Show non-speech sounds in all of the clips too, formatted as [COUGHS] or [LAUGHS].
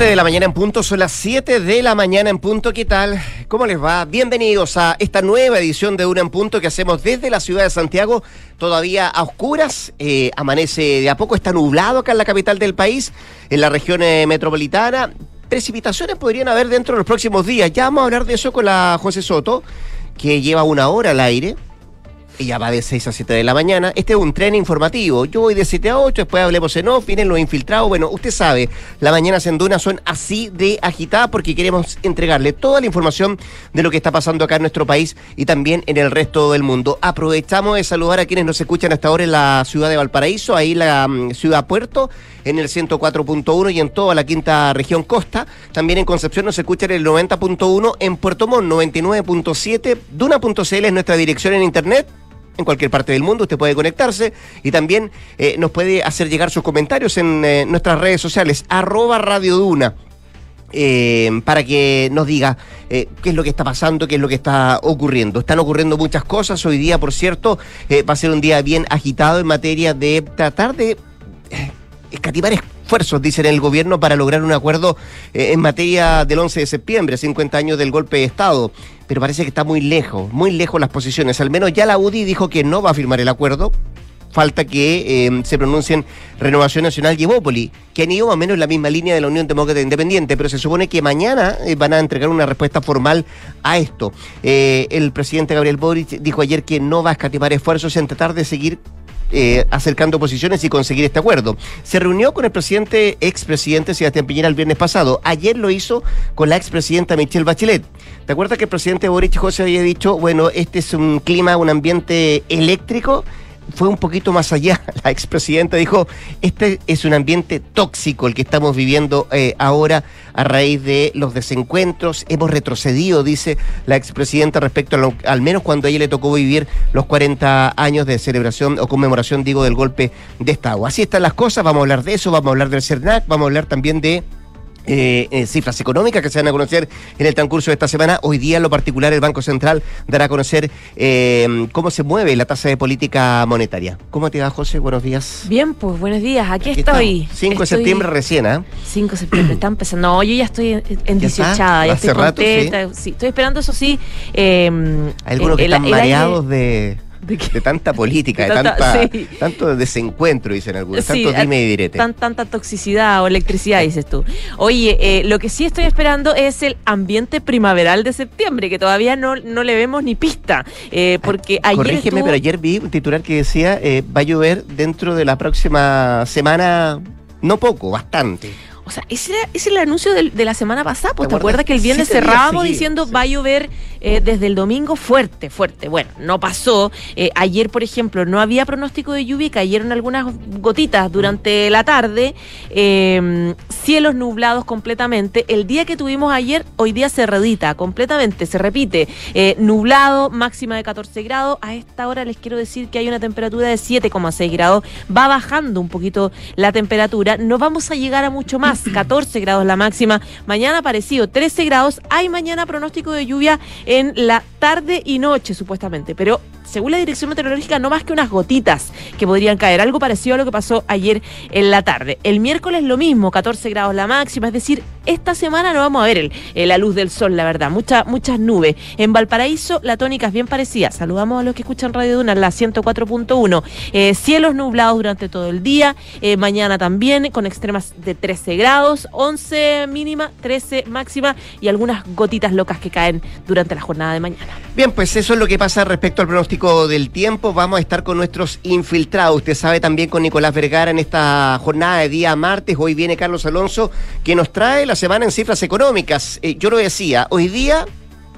7 de la mañana en punto, son las 7 de la mañana en punto, ¿qué tal? ¿Cómo les va? Bienvenidos a esta nueva edición de Una en Punto que hacemos desde la ciudad de Santiago, todavía a oscuras, eh, amanece de a poco, está nublado acá en la capital del país, en la región eh, metropolitana. Precipitaciones podrían haber dentro de los próximos días, ya vamos a hablar de eso con la José Soto, que lleva una hora al aire ella va de 6 a 7 de la mañana. Este es un tren informativo. Yo voy de 7 a 8, después hablemos en off, vienen los infiltrados. Bueno, usted sabe, las mañanas en Duna son así de agitadas porque queremos entregarle toda la información de lo que está pasando acá en nuestro país y también en el resto del mundo. Aprovechamos de saludar a quienes nos escuchan hasta ahora en la ciudad de Valparaíso, ahí la mm, ciudad Puerto, en el 104.1 y en toda la quinta región costa. También en Concepción nos escuchan el 90.1, en Puerto Montt 99.7. Duna.cl es nuestra dirección en internet en cualquier parte del mundo, usted puede conectarse y también eh, nos puede hacer llegar sus comentarios en eh, nuestras redes sociales, arroba Radio Duna. Eh, para que nos diga qué es lo que está pasando, qué es lo que está ocurriendo. Están ocurriendo muchas cosas. Hoy día, por cierto, va a ser un día bien agitado en materia de tratar de escativar esfuerzos, dicen el gobierno, para lograr un acuerdo eh, en materia del 11 de septiembre, 50 años del golpe de Estado. Pero parece que está muy lejos, muy lejos las posiciones. Al menos ya la UDI dijo que no va a firmar el acuerdo. Falta que eh, se pronuncien Renovación Nacional y Evópoli, que han ido más o menos en la misma línea de la Unión Demócrata Independiente, pero se supone que mañana eh, van a entregar una respuesta formal a esto. el presidente Gabriel Boric dijo ayer que no va a escatimar esfuerzos en tratar de seguir eh, acercando posiciones y conseguir este acuerdo. Se reunió con el presidente, expresidente Sebastián Piñera el viernes pasado. Ayer lo hizo con la expresidenta Michelle Bachelet. ¿Te acuerdas que el presidente Boric José había dicho, bueno, este es un clima, un ambiente eléctrico? Fue un poquito más allá. [LAUGHS] La expresidenta dijo, este es un ambiente tóxico el que estamos viviendo eh, ahora a raíz de los desencuentros. Hemos retrocedido, dice la expresidenta, respecto a lo, al menos cuando a ella le tocó vivir los 40 años de celebración o conmemoración, digo, del golpe de Estado. Así están las cosas, vamos a hablar de eso, vamos a hablar del CERNAC, vamos a hablar también de eh, eh, cifras económicas que se van a conocer en el transcurso de esta semana. Hoy día, en lo particular, el Banco Central dará a conocer eh, cómo se mueve la tasa de política monetaria. ¿Cómo te va, José? Buenos días. Bien, pues buenos días. Aquí, estoy. 5 de septiembre recién, ¿ah? 5 de septiembre, está empezando. No, yo ya estoy en 18 ya, estoy contenta. sí. estoy esperando, eso sí. Hay algunos que están mareados de de, tanta política, [LAUGHS] de, tanta, tanto desencuentro, dicen algunos, tanto dime y direte. tanta toxicidad o electricidad, dices tú. Oye, eh, lo que sí estoy esperando es el ambiente primaveral de septiembre, que todavía no, no le vemos ni pista. Eh, porque ayer. Corrígeme, pero ayer vi un titular que decía: eh, va a llover dentro de la próxima semana, no poco, bastante. O sea, ese, es el anuncio de la semana pasada. Pues, ¿Te, acuerdas que el viernes cerrábamos diciendo va a llover eh, desde el domingo fuerte, fuerte? Bueno, no pasó. Eh, ayer, por ejemplo, no había pronóstico de lluvia cayeron algunas gotitas durante la tarde. Em, cielos nublados completamente. El día que tuvimos ayer, hoy día se redita completamente, se repite. Eh, nublado, máxima de 14 grados. A esta hora les quiero decir que hay una temperatura de 7,6 grados. Va bajando un poquito la temperatura. No vamos a llegar a mucho más. 14 grados la máxima. Mañana parecido, 13 grados. Hay mañana pronóstico de lluvia en la tarde y noche, supuestamente. Pero según la Dirección Meteorológica, no más que unas gotitas que podrían caer. Algo parecido a lo que pasó ayer en la tarde. El miércoles lo mismo, 14 grados la máxima. Es decir, esta semana no vamos a ver la luz del sol, la verdad. Mucha, muchas nubes. En Valparaíso, la tónica es bien parecida. Saludamos a los que escuchan Radio Duna, la 104.1. Eh, cielos nublados durante todo el día. Eh, mañana también, con extremas de 13 grados, 11 mínima, 13 máxima y algunas gotitas locas que caen durante la jornada de mañana. Bien, pues eso es lo que pasa respecto al pronóstico del tiempo vamos a estar con nuestros infiltrados. Usted sabe también con Nicolás Vergara en esta jornada de día martes. Hoy viene Carlos Alonso que nos trae la semana en cifras económicas. Eh, yo lo decía, hoy día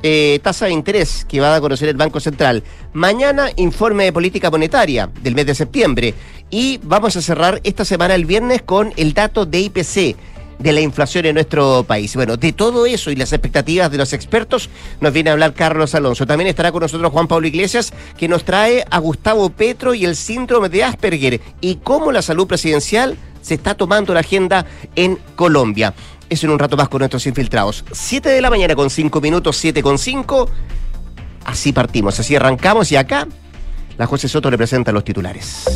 eh, tasa de interés que va a conocer el Banco Central. Mañana informe de política monetaria del mes de septiembre. Y vamos a cerrar esta semana el viernes con el dato de IPC de la inflación en nuestro país. Bueno, de todo eso y las expectativas de los expertos nos viene a hablar Carlos Alonso. También estará con nosotros Juan Pablo Iglesias, que nos trae a Gustavo Petro y el síndrome de Asperger y cómo la salud presidencial se está tomando la agenda en Colombia. Eso en un rato más con nuestros infiltrados. Siete de la mañana con cinco minutos, siete con cinco. Así partimos, así arrancamos y acá la José Soto le presenta los titulares.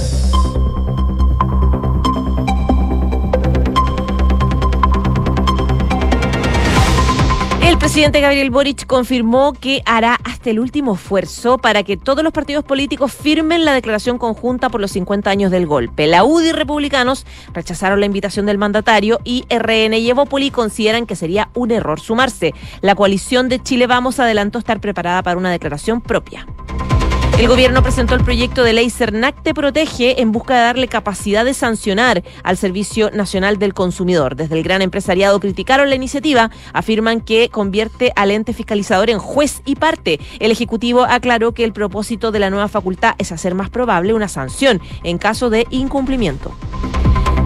Presidente Gabriel Boric confirmó que hará hasta el último esfuerzo para que todos los partidos políticos firmen la declaración conjunta por los 50 años del golpe. La UDI y republicanos rechazaron la invitación del mandatario y RN y Evópoli consideran que sería un error sumarse. La coalición de Chile Vamos adelantó estar preparada para una declaración propia. El gobierno presentó el proyecto de ley CERNAC Te Protege en busca de darle capacidad de sancionar al Servicio Nacional del Consumidor. Desde el gran empresariado criticaron la iniciativa, afirman que convierte al ente fiscalizador en juez y parte. El Ejecutivo aclaró que el propósito de la nueva facultad es hacer más probable una sanción en caso de incumplimiento.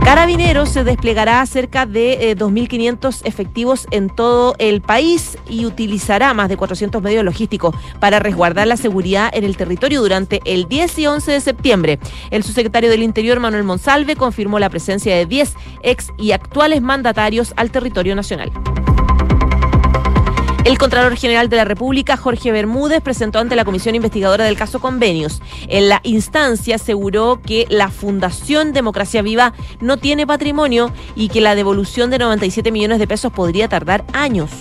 Carabineros se desplegará cerca de 2.500 eh, efectivos en todo el país y utilizará más de 400 medios logísticos para resguardar la seguridad en el territorio durante el 10 y 11 de septiembre. El subsecretario del Interior, Manuel Monsalve, confirmó la presencia de 10 ex y actuales mandatarios al territorio nacional. El Contralor General de la República, Jorge Bermúdez, presentó ante la Comisión Investigadora del caso Convenios. En la instancia aseguró que la Fundación Democracia Viva no tiene patrimonio y que la devolución de 97 millones de pesos podría tardar años.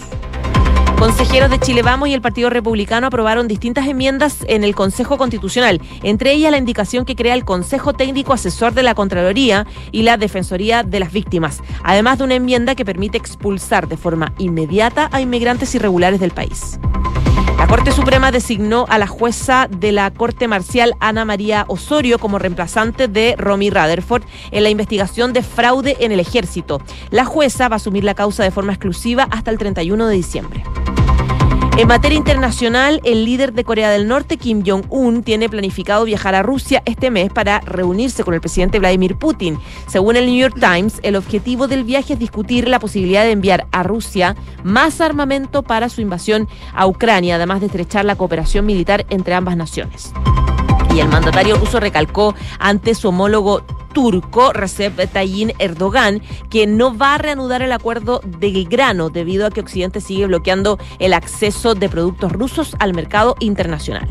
Consejeros de Chile Vamos y el Partido Republicano aprobaron distintas enmiendas en el Consejo Constitucional, entre ellas la indicación que crea el Consejo Técnico Asesor de la Contraloría y la Defensoría de las Víctimas, además de una enmienda que permite expulsar de forma inmediata a inmigrantes irregulares del país. La Corte Suprema designó a la jueza de la Corte Marcial Ana María Osorio como reemplazante de Romy Rutherford en la investigación de fraude en el ejército. La jueza va a asumir la causa de forma exclusiva hasta el 31 de diciembre. En materia internacional, el líder de Corea del Norte, Kim Jong-un, tiene planificado viajar a Rusia este mes para reunirse con el presidente Vladimir Putin. Según el New York Times, el objetivo del viaje es discutir la posibilidad de enviar a Rusia más armamento para su invasión a Ucrania, además de estrechar la cooperación militar entre ambas naciones. El mandatario ruso recalcó ante su homólogo turco Recep Tayyip Erdogan que no va a reanudar el acuerdo del grano debido a que Occidente sigue bloqueando el acceso de productos rusos al mercado internacional.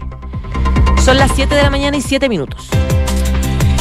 Son las 7 de la mañana y 7 minutos.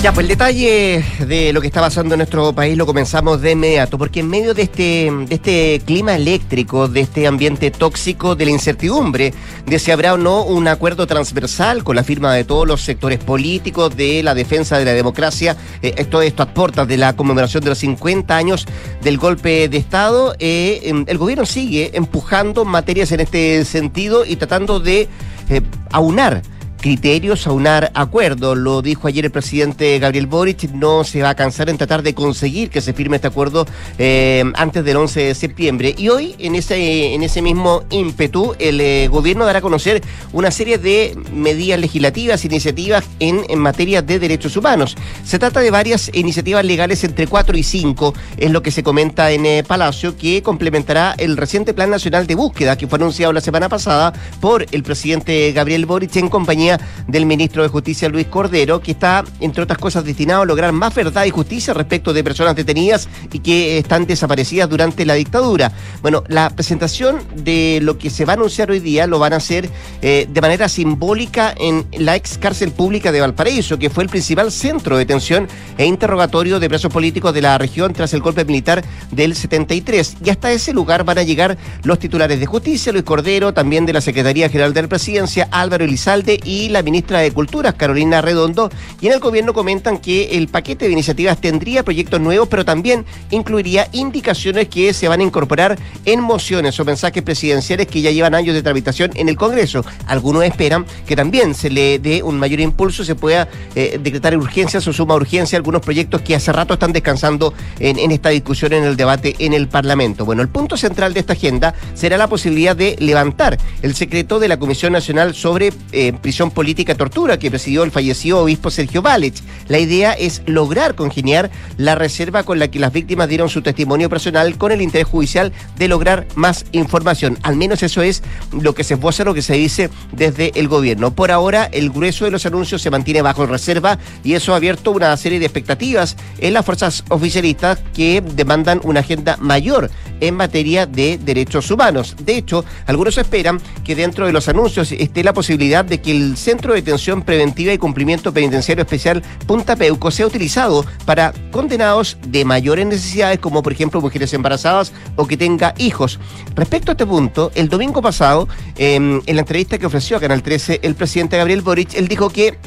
Ya, pues el detalle de lo que está pasando en nuestro país lo comenzamos de inmediato, porque en medio de este, de este clima eléctrico, de este ambiente tóxico, de la incertidumbre de si habrá o no un acuerdo transversal con la firma de todos los sectores políticos de la defensa de la democracia, eh, esto, esto a puertas de la conmemoración de los 50 años del golpe de Estado, eh, em, el gobierno sigue empujando materias en este sentido y tratando de eh, aunar criterios, aunar acuerdo. Lo dijo ayer el presidente Gabriel Boric, no se va a cansar en tratar de conseguir que se firme este acuerdo eh, antes del 11 de septiembre. Y hoy, en ese, en ese mismo ímpetu, el eh, gobierno dará a conocer una serie de medidas legislativas, iniciativas en, en materia de derechos humanos. Se trata de varias iniciativas legales entre 4 y 5, es lo que se comenta en eh, Palacio, que complementará el reciente Plan Nacional de Búsqueda que fue anunciado la semana pasada por el presidente Gabriel Boric en compañía del ministro de Justicia Luis Cordero, que está, entre otras cosas, destinado a lograr más verdad y justicia respecto de personas detenidas y que están desaparecidas durante la dictadura. Bueno, la presentación de lo que se va a anunciar hoy día lo van a hacer eh, de manera simbólica en la ex cárcel pública de Valparaíso, que fue el principal centro de detención e interrogatorio de presos políticos de la región tras el golpe militar del 73. Y hasta ese lugar van a llegar los titulares de justicia, Luis Cordero, también de la Secretaría General de la Presidencia, Álvaro Elizalde y y la ministra de Culturas, Carolina Redondo, y en el gobierno comentan que el paquete de iniciativas tendría proyectos nuevos, pero también incluiría indicaciones que se van a incorporar en mociones o mensajes presidenciales que ya llevan años de tramitación en el Congreso. Algunos esperan que también se le dé un mayor impulso, se pueda eh, decretar urgencias o suma urgencia algunos proyectos que hace rato están descansando en, esta discusión, en el debate en el Parlamento. Bueno, el punto central de esta agenda será la posibilidad de levantar el secreto de la Comisión Nacional sobre eh, Prisión política tortura que presidió el fallecido obispo Sergio Vález. La idea es lograr congeniar la reserva con la que las víctimas dieron su testimonio personal con el interés judicial de lograr más información. Al menos eso es lo que se esboza, lo que se dice desde el gobierno. Por ahora, el grueso de los anuncios se mantiene bajo reserva y eso ha abierto una serie de expectativas en las fuerzas oficialistas que demandan una agenda mayor en materia de derechos humanos. De hecho, algunos esperan que dentro de los anuncios esté la posibilidad de que el Centro de Detención Preventiva y Cumplimiento Penitenciario Especial Punta Peuco sea utilizado para condenados de mayores necesidades, como por ejemplo mujeres embarazadas o que tenga hijos. Respecto a este punto, el domingo pasado, em, en la entrevista que ofreció a Canal 13 el presidente Gabriel Boric, él dijo que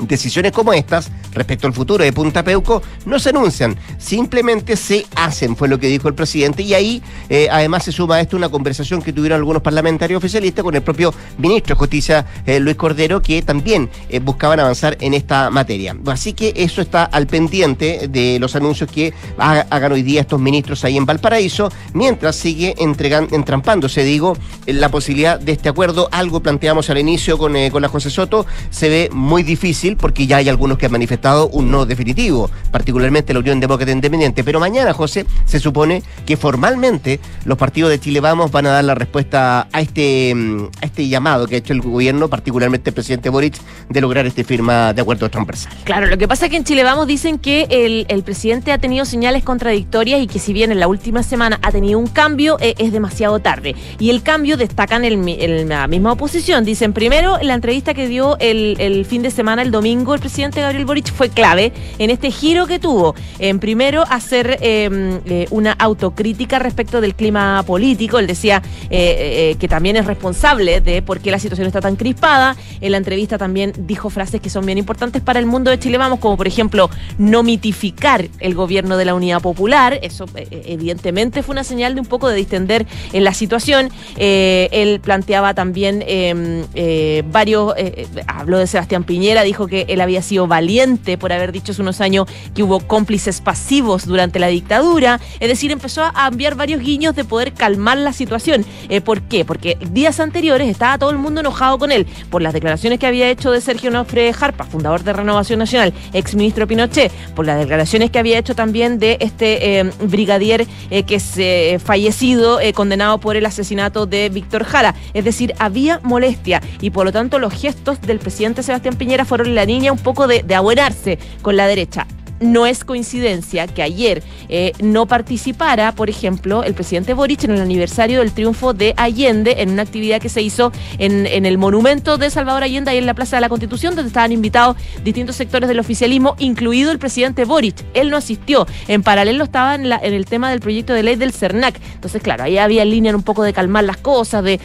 decisiones como estas respecto al futuro de Punta Peuco no se anuncian, simplemente se hacen, fue lo que dijo el presidente. Y ahí eh, además se suma a esto una conversación que tuvieron algunos parlamentarios oficialistas con el propio ministro de Justicia, eh, Luis Cordero, que también eh, buscaban avanzar en esta materia. Así que eso está al pendiente de los anuncios que hagan hoy día estos ministros ahí en Valparaíso, mientras sigue entregando, entrampándose, digo, la posibilidad de este acuerdo. Algo planteamos al inicio con, con la José Soto, se ve muy difícil porque ya hay algunos que han manifestado un no definitivo, particularmente la Unión Demócrata Independiente. Pero mañana, José, se supone que formalmente los partidos de Chile Vamos van a dar la respuesta a este, mm, este llamado que ha hecho el gobierno, particularmente el presidente Boric, de lograr este firma de acuerdo transversal. Claro, lo que pasa es que en Chile Vamos dicen que el, presidente ha tenido señales contradictorias y que si bien en la última semana ha tenido un cambio, eh, es demasiado tarde. Y el cambio destacan en, la misma oposición. Dicen primero, la entrevista que dio el, el fin de semana, el domingo, el presidente Gabriel Boric fue clave en este giro que tuvo. En primero, hacer em, eh, una autocrítica respecto del clima político. Él decía eh, eh, que también es responsable de por qué la situación está tan crispada. En la entrevista también dijo frases que son bien importantes para el mundo de Chile Vamos, como por ejemplo no mitificar el gobierno de la Unidad Popular. Eso evidentemente fue una señal de un poco de distender en la situación. él planteaba también em, varios, habló de Sebastián Piñera, dijo que él había sido valiente por haber dicho hace unos años que hubo cómplices pasivos durante la dictadura. Es decir, empezó a enviar varios guiños de poder calmar la situación. Eh, ¿Por qué? Porque días anteriores estaba todo el mundo enojado con él por las declaraciones que había hecho de Sergio Nofre Jarpa, fundador de Renovación Nacional, ex ministro Pinochet, por las declaraciones que había hecho también de este eh, brigadier eh, que es fallecido, condenado por el asesinato de Víctor Jara. Es decir, había molestia y por lo tanto los gestos del presidente Sebastián Piñera fueron la niña un poco de, de con la derecha no es coincidencia que ayer eh, no participara, por ejemplo, el presidente Boric en el aniversario del triunfo de Allende en una actividad que se hizo en, el monumento de Salvador Allende, ahí en la Plaza de la Constitución, donde estaban invitados distintos sectores del oficialismo, incluido el presidente Boric. Él no asistió. En paralelo estaba en, el tema del proyecto de ley del CERNAC. Entonces, claro, ahí había línea un poco de calmar las cosas, de,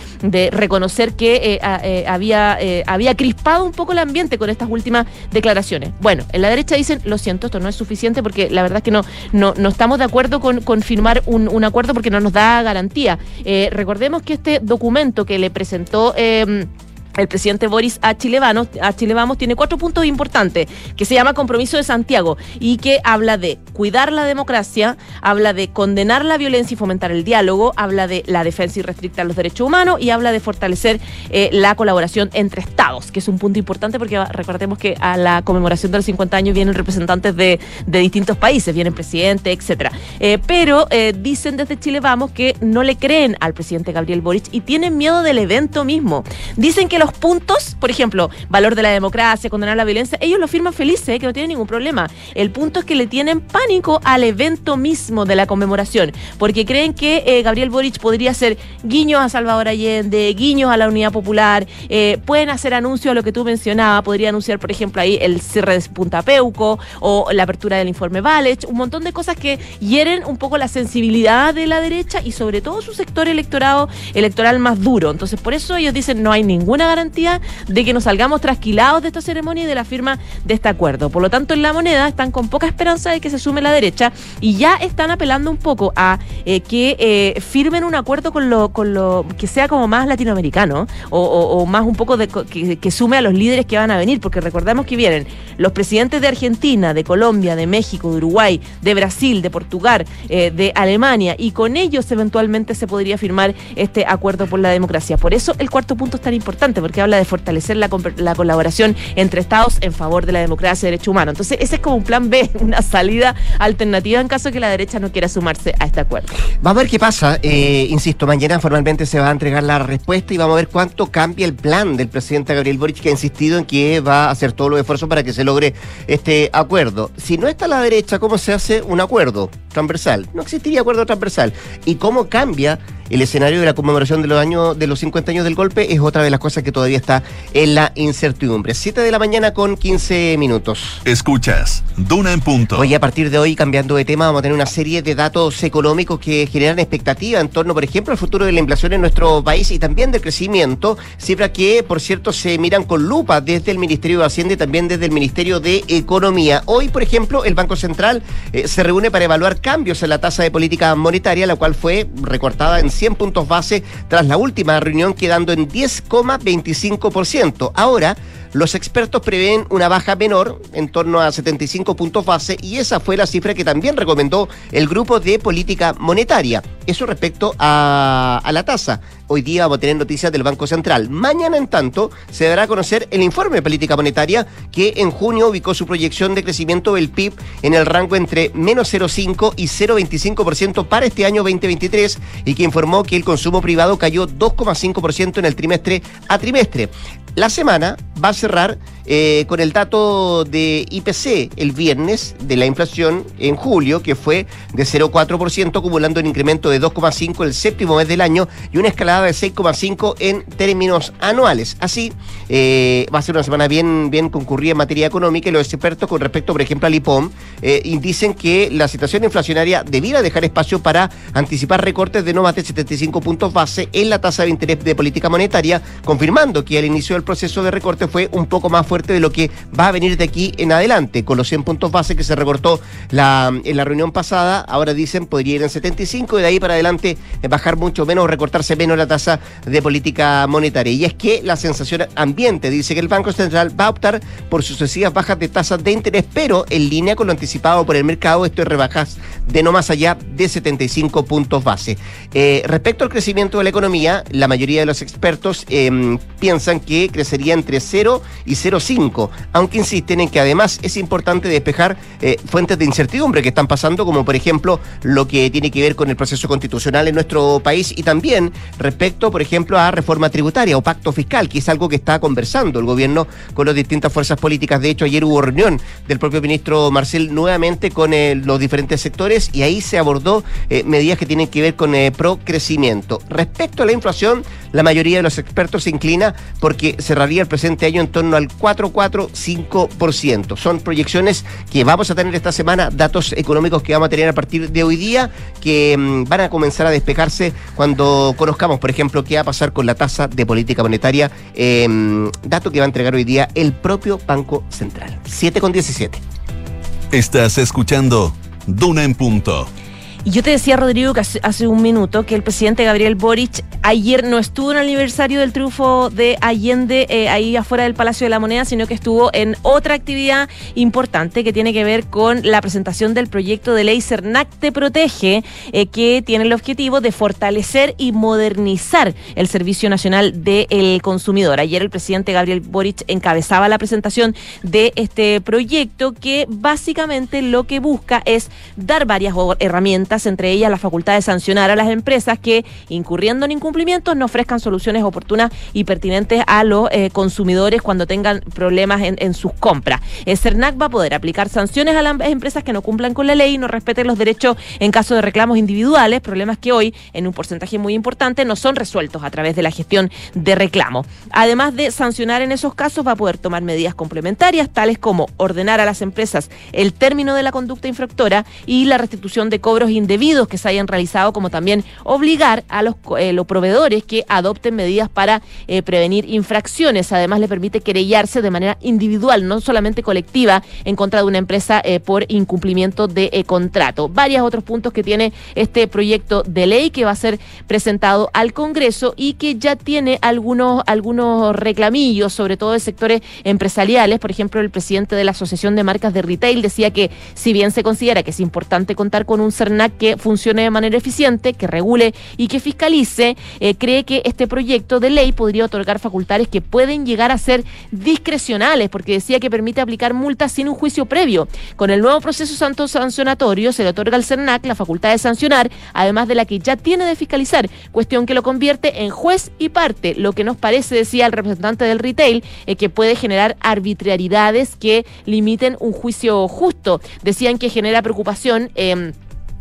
reconocer que eh, eh, había, había crispado un poco el ambiente con estas últimas declaraciones. Bueno, en la derecha dicen, lo siento, esto no no es suficiente porque la verdad es que no, no, estamos de acuerdo con, con firmar un, acuerdo porque no nos da garantía. Eh, recordemos que este documento que le presentó... Eh, el presidente Boris a Chile, a Vamos tiene cuatro puntos importantes, que se llama Compromiso de Santiago y que habla de cuidar la democracia, habla de condenar la violencia y fomentar el diálogo, habla de la defensa y restrictar los derechos humanos y habla de fortalecer eh, la colaboración entre estados, que es un punto importante porque recordemos que a la conmemoración de los 50 años vienen representantes de, distintos países, vienen presidentes, etcétera. Eh, pero eh, dicen desde Chile Vamos que no le creen al presidente Gabriel Boric y tienen miedo del evento mismo. Dicen que los puntos, por ejemplo, valor de la democracia, condenar la violencia, ellos lo firman felices, que no tienen ningún problema. El punto es que le tienen pánico al evento mismo de la conmemoración, porque creen que eh, Gabriel Boric podría hacer guiños a Salvador Allende, guiños a la Unidad Popular, eh, pueden hacer anuncios a lo que tú mencionabas, podría anunciar, por ejemplo, ahí el cierre de Punta Peuco o la apertura del informe Valech, un montón de cosas que hieren un poco la sensibilidad de la derecha y sobre todo su sector electorado electoral más duro. Entonces, por eso ellos dicen no hay ninguna garantía de que nos salgamos trasquilados de esta ceremonia y de la firma de este acuerdo. Por lo tanto, en la moneda están con poca esperanza de que se sume la derecha y ya están apelando un poco a eh, que eh, firmen un acuerdo con lo, con lo que sea como más latinoamericano o, más un poco de que, sume a los líderes que van a venir, porque recordamos que vienen los presidentes de Argentina, de Colombia, de México, de Uruguay, de Brasil, de Portugal, eh, de Alemania y con ellos eventualmente se podría firmar este acuerdo por la democracia. Por eso el cuarto punto es tan importante porque habla de fortalecer la, la colaboración entre Estados en favor de la democracia y derecho humano. Entonces, ese es como un plan B, [LAUGHS] una salida alternativa en caso de que la derecha no quiera sumarse a este acuerdo. Vamos a ver qué pasa. Eh, insisto, mañana formalmente se va a entregar la respuesta y vamos a ver cuánto cambia el plan del presidente Gabriel Boric, que ha insistido en que va a hacer todos los esfuerzos para que se logre este acuerdo. Si no está la derecha, ¿cómo se hace un acuerdo transversal? No existiría acuerdo transversal. ¿Y cómo cambia el escenario de la conmemoración de los años de los 50 años del golpe es otra de las cosas que todavía está en la incertidumbre. 7 de la mañana con 15 minutos. Escuchas, Duna en punto. Hoy a partir de hoy, cambiando de tema, vamos a tener una serie de datos económicos que generan expectativa en torno, por ejemplo, al futuro de la inflación en nuestro país y también del crecimiento, cifras que, por cierto, se miran con lupa desde el Ministerio de Hacienda y también desde el Ministerio de Economía. Hoy, por ejemplo, el Banco Central eh, se reúne para evaluar cambios en la tasa de política monetaria, la cual fue recortada en 100 puntos base tras la última reunión, quedando en 10,25%. Ahora, los expertos prevén una baja menor, en torno a 75 puntos base, y esa fue la cifra que también recomendó el grupo de política monetaria. Eso respecto a, la tasa. Hoy día vamos a tener noticias del Banco Central. Mañana, en tanto, se dará a conocer el informe de política monetaria que en junio ubicó su proyección de crecimiento del PIB en el rango entre menos 0,5 y 0,25% para este año 2023 y que informó que el consumo privado cayó 2,5% en el trimestre a trimestre. La semana va a cerrar eh, con el dato de IPC el viernes de la inflación en julio, que fue de 0,4%, acumulando un incremento de 2,5% el séptimo mes del año y una escalada de 6,5% en términos anuales. Así, eh, va a ser una semana bien, bien concurrida en materia económica y los expertos con respecto, por ejemplo, al IPOM, eh, dicen que la situación inflacionaria debiera dejar espacio para anticipar recortes de no más de 75 puntos base en la tasa de interés de política monetaria, confirmando que al inicio del proceso de recorte fue un poco más fuerte de lo que va a venir de aquí en adelante, con los 100 puntos base que se recortó en la reunión pasada, ahora dicen podría ir en 75 y de ahí para adelante eh, bajar mucho menos, recortarse menos la tasa de política monetaria. Y es que la sensación ambiente dice que el Banco Central va a optar por sucesivas bajas de tasas de interés, pero en línea con lo anticipado por el mercado, esto es rebajas de no más allá de 75 puntos base. Eh, respecto al crecimiento de la economía, la mayoría de los expertos em, piensan que crecería entre 0 y 0 aunque insisten en que además es importante despejar eh, fuentes de incertidumbre que están pasando, como por ejemplo lo que tiene que ver con el proceso constitucional en nuestro país y también respecto, por ejemplo, a reforma tributaria o pacto fiscal, que es algo que está conversando el gobierno con las distintas fuerzas políticas. De hecho, ayer hubo reunión del propio ministro Marcel nuevamente con eh, los diferentes sectores y ahí se abordó eh, medidas que tienen que ver con pro crecimiento. Respecto a la inflación, la mayoría de los expertos se inclina porque cerraría el presente año en torno al 4 4,45%. Son proyecciones que vamos a tener esta semana, datos económicos que vamos a tener a partir de hoy día, que mm, van a comenzar a despejarse cuando conozcamos, por ejemplo, qué va a pasar con la tasa de política monetaria, em, dato que va a entregar hoy día el propio Banco Central. 7 con 17. Estás escuchando Duna en punto. Yo te decía, Rodrigo, que hace, un minuto que el presidente Gabriel Boric ayer no estuvo en el aniversario del triunfo de Allende eh, ahí afuera del Palacio de la Moneda, sino que estuvo en otra actividad importante que tiene que ver con la presentación del proyecto de ley CERNAC Te Protege, eh, que tiene el objetivo de fortalecer y modernizar el Servicio Nacional del Consumidor. Ayer el presidente Gabriel Boric encabezaba la presentación de este proyecto que básicamente lo que busca es dar varias herramientas entre ellas la facultad de sancionar a las empresas que, incurriendo en incumplimientos, no ofrezcan soluciones oportunas y pertinentes a los eh, consumidores cuando tengan problemas en, sus compras. El CERNAC va a poder aplicar sanciones a las empresas que no cumplan con la ley y no respeten los derechos en caso de reclamos individuales, problemas que hoy, en un porcentaje muy importante, no son resueltos a través de la gestión de reclamo. Además de sancionar en esos casos, va a poder tomar medidas complementarias, tales como ordenar a las empresas el término de la conducta infractora y la restitución de cobros indebidos que se hayan realizado, como también obligar a los, eh, proveedores que adopten medidas para eh, prevenir infracciones. Además, le permite querellarse de manera individual, no solamente colectiva, en contra de una empresa eh, por incumplimiento de contrato. Varios otros puntos que tiene este proyecto de ley que va a ser presentado al Congreso y que ya tiene algunos, algunos reclamillos, sobre todo de sectores empresariales. Por ejemplo, el presidente de la Asociación de Marcas de Retail decía que si bien se considera que es importante contar con un CERNAC, que funcione de manera eficiente, que regule y que fiscalice, eh, cree que este proyecto de ley podría otorgar facultades que pueden llegar a ser discrecionales, porque decía que permite aplicar multas sin un juicio previo. Con el nuevo proceso santo sancionatorio se le otorga al CERNAC la facultad de sancionar, además de la que ya tiene de fiscalizar, cuestión que lo convierte en juez y parte, lo que nos parece, decía el representante del retail, eh, que puede generar arbitrariedades que limiten un juicio justo. Decían que genera preocupación. Eh,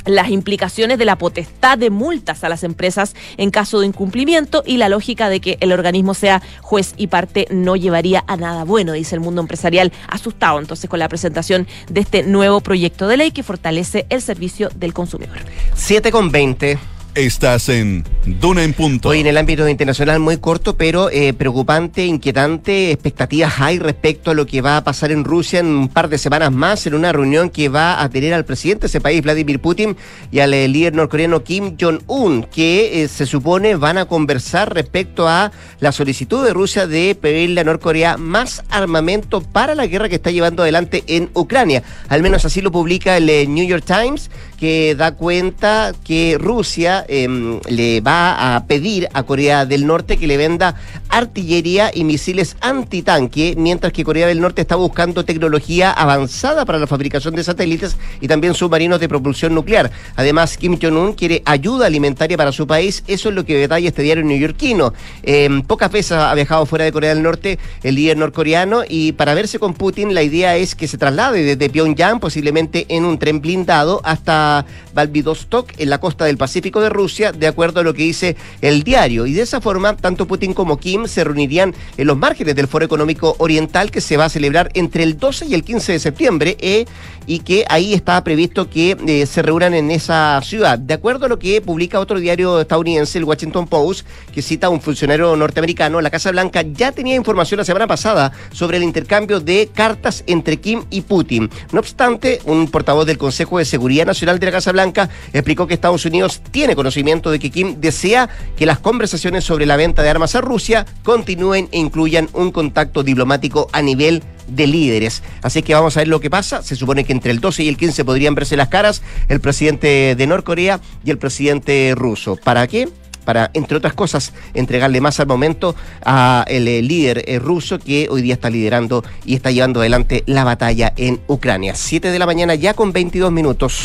las implicaciones de la potestad de multas a las empresas en caso de incumplimiento y la lógica de que el organismo sea juez y parte no llevaría a nada bueno, dice el mundo empresarial asustado entonces con la presentación de este nuevo proyecto de ley que fortalece el servicio del consumidor. 7 con 20. Estás en Duna en Punto. Hoy en el ámbito internacional muy corto, pero eh, preocupante, inquietante. Expectativas hay respecto a lo que va a pasar en Rusia en un par de semanas más, en una reunión que va a tener al presidente de ese país, Vladimir Putin, y al eh, líder norcoreano Kim Jong-un, que eh, se supone van a conversar respecto a la solicitud de Rusia de pedirle a Norcorea más armamento para la guerra que está llevando adelante en Ucrania. Al menos así lo publica el New York Times, que da cuenta que Rusia Em, le va a pedir a Corea del Norte que le venda artillería y misiles antitanque, mientras que Corea del Norte está buscando tecnología avanzada para la fabricación de satélites y también submarinos de propulsión nuclear. Además, Kim Jong-un quiere ayuda alimentaria para su país. Eso es lo que detalla este diario neoyorquino. Eh, pocas veces ha viajado fuera de Corea del Norte el líder norcoreano y para verse con Putin la idea es que se traslade desde Pyongyang, posiblemente en un tren blindado, hasta Vladivostok, en la costa del Pacífico de Rusia, de acuerdo a lo que dice el diario. Y de esa forma, tanto Putin como Kim se reunirían en los márgenes del Foro Económico Oriental que se va a celebrar entre el 12 y el 15 de septiembre eh, y que ahí está previsto que eh, se reúnan en esa ciudad. De acuerdo a lo que publica otro diario estadounidense, el Washington Post, que cita a un funcionario norteamericano, la Casa Blanca ya tenía información la semana pasada sobre el intercambio de cartas entre Kim y Putin. No obstante, un portavoz del Consejo de Seguridad Nacional de la Casa Blanca explicó que Estados Unidos tiene conocimiento de que Kim desea que las conversaciones sobre la venta de armas a Rusia continúen e incluyan un contacto diplomático a nivel de líderes. Así que vamos a ver lo que pasa. Se supone que entre el 12 y el 15 podrían verse las caras el presidente de Norcorea y el presidente ruso. ¿Para qué? para, entre otras cosas, entregarle más al momento a el, eh, líder eh, ruso que hoy día está liderando y está llevando adelante la batalla en Ucrania. 7 de la mañana ya con 22 minutos.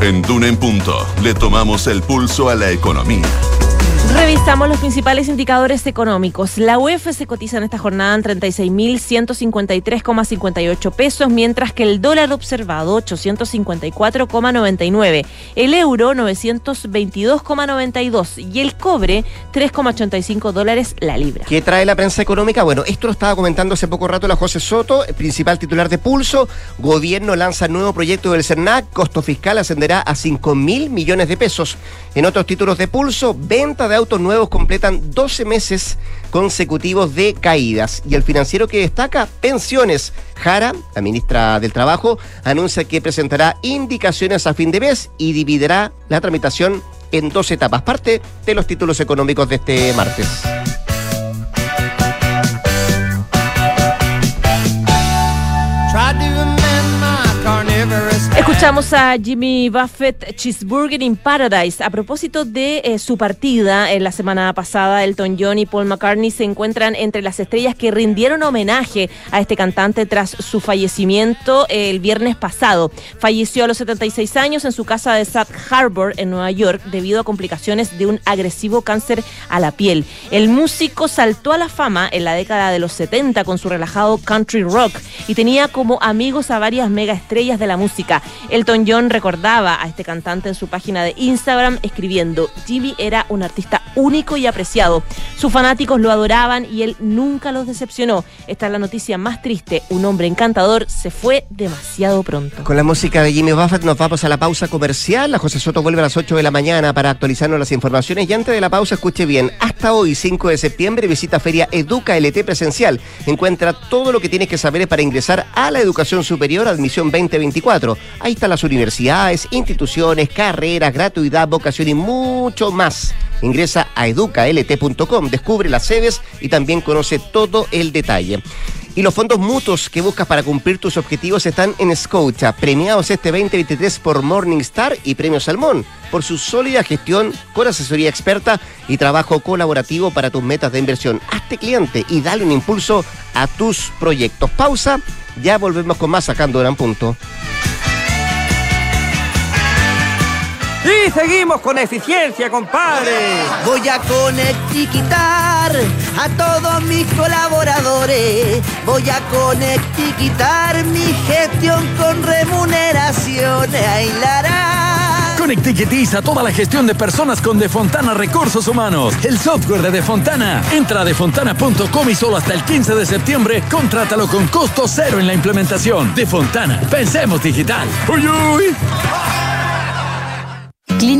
En Duna en Punto le tomamos el pulso a la economía. Revisamos los principales indicadores económicos. La UEF se cotiza en esta jornada en 36.153,58 pesos, mientras que el dólar observado 854,99, el euro 922,92 y el cobre 3,85 dólares la libra. ¿Qué trae la prensa económica? Bueno, esto lo estaba comentando hace poco rato la José Soto, principal titular de Pulso. Gobierno lanza nuevo proyecto del CERNAC, costo fiscal ascenderá a 5 mil millones de pesos. En otros títulos de Pulso, venta de autos nuevos completan 12 meses consecutivos de caídas. Y el financiero que destaca, pensiones. Jara, la ministra del Trabajo, anuncia que presentará indicaciones a fin de mes y dividirá la tramitación en dos etapas, parte de los títulos económicos de este martes. Escuchamos a Jimmy Buffett Cheeseburger in Paradise. A propósito de eh, su partida en la semana pasada, Elton John y Paul McCartney se encuentran entre las estrellas que rindieron homenaje a este cantante tras su fallecimiento el viernes pasado. Falleció a los 76 años en su casa de South Harbor en Nueva York debido a complicaciones de un agresivo cáncer a la piel. El músico saltó a la fama en la década de los 70 con su relajado country rock y tenía como amigos a varias mega estrellas de la música. Elton John recordaba a este cantante en su página de Instagram escribiendo, Jimmy era un artista único y apreciado. Sus fanáticos lo adoraban y él nunca los decepcionó. Esta es la noticia más triste. Un hombre encantador se fue demasiado pronto. Con la música de Jimmy Buffett nos vamos a la pausa comercial. La José Soto vuelve a las 8 de la mañana para actualizarnos las informaciones. Y antes de la pausa, escuche bien. Hasta hoy, 5 de septiembre, visita Feria Educa LT presencial. Encuentra todo lo que tienes que saber para ingresar a la educación superior admisión 2024. Ahí las universidades, instituciones, carreras, gratuidad, vocación y mucho más. Ingresa a educalt.com, descubre las sedes y también conoce todo el detalle. Y los fondos mutuos que buscas para cumplir tus objetivos están en Scotia, premiados este 2023 por Morningstar y Premio Salmón, por su sólida gestión con asesoría experta y trabajo colaborativo para tus metas de inversión. Hazte cliente y dale un impulso a tus proyectos. Pausa, ya volvemos con más sacando Gran Punto. Y seguimos con eficiencia, compadre. Voy a conectiquitar a todos mis colaboradores. Voy a conectiquitar mi gestión con remuneración. Conectiquetiza toda la gestión de personas con Defontana Recursos Humanos, el software de Defontana. Entra a defontana.com y solo hasta el 15 de septiembre contrátalo con costo cero en la implementación. Defontana, pensemos digital. ¡Uy, uy!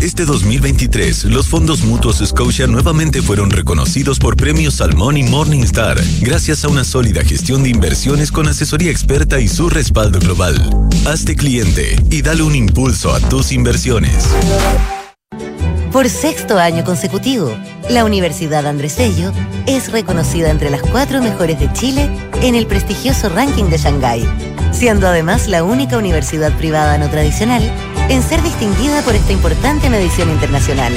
Este 2023, los fondos mutuos Scotia nuevamente fueron reconocidos por premios Salmón y Morningstar, gracias a una sólida gestión de inversiones con asesoría experta y su respaldo global. Hazte cliente y dale un impulso a tus inversiones. Por sexto año consecutivo, la Universidad Andrés Bello es reconocida entre las cuatro mejores de Chile en el prestigioso ranking de Shanghái, siendo además la única universidad privada no tradicional en ser distinguida por esta importante medición internacional.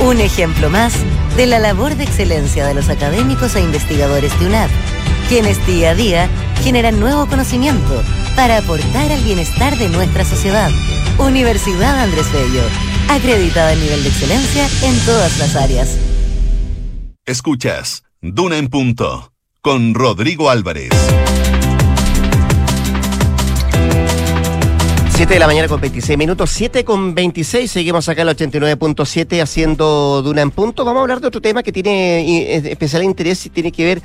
Un ejemplo más de la labor de excelencia de los académicos e investigadores de UNAP, quienes día a día generan nuevo conocimiento para aportar al bienestar de nuestra sociedad. Universidad Andrés Bello, acreditada en nivel de excelencia en todas las áreas. Escuchas Duna en Punto con Rodrigo Álvarez. 7 de la mañana con 26 minutos, 7 con 26, seguimos acá en el 89.7 haciendo Duna en punto. Vamos a hablar de otro tema que tiene especial interés y tiene que ver,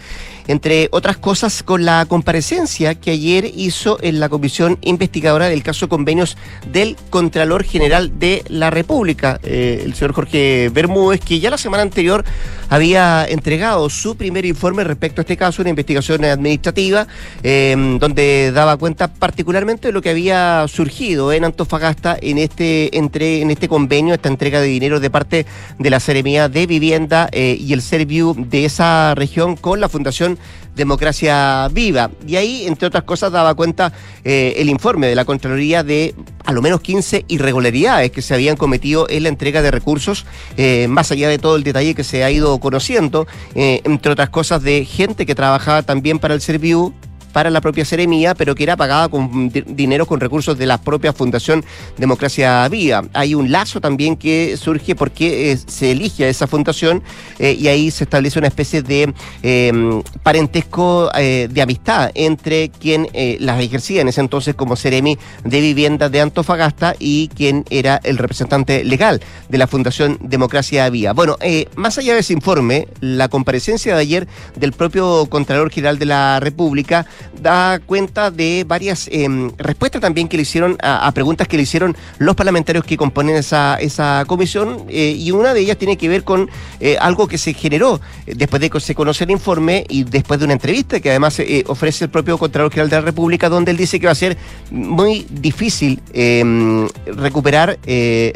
entre otras cosas, con la comparecencia que ayer hizo en la comisión investigadora del caso convenios del Contralor General de la República, eh, el señor Jorge Bermúdez, que ya la semana anterior había entregado su primer informe respecto a este caso, una investigación administrativa, eh, donde daba cuenta particularmente de lo que había surgido en Antofagasta en este, entre, en este convenio, esta entrega de dinero de parte de la Seremía de Vivienda eh, y el Serviu de esa región con la Fundación Democracia Viva. Y ahí, entre otras cosas, daba cuenta eh, el informe de la Contraloría de a lo menos 15 irregularidades que se habían cometido en la entrega de recursos, eh, más allá de todo el detalle que se ha ido conociendo, entre otras cosas de gente que trabajaba también para el Serviu para la propia Seremía, pero que era pagada con dinero con recursos de la propia Fundación Democracia Vía. Hay un lazo también que surge porque eh, se elige a esa fundación eh, y ahí se establece una especie de em, parentesco eh, de amistad entre quien las ejercía en ese entonces como Seremi de Vivienda de Antofagasta y quien era el representante legal de la Fundación Democracia Vía. Bueno, más allá de ese informe, la comparecencia de ayer del propio Contralor General de la República da cuenta de varias em, respuestas también que le hicieron a, preguntas que le hicieron los parlamentarios que componen esa, esa comisión eh, y una de ellas tiene que ver con eh, algo que se generó eh, después de que se conoce el informe y después de una entrevista que además ofrece el propio Contralor General de la República donde él dice que va a ser muy difícil em, recuperar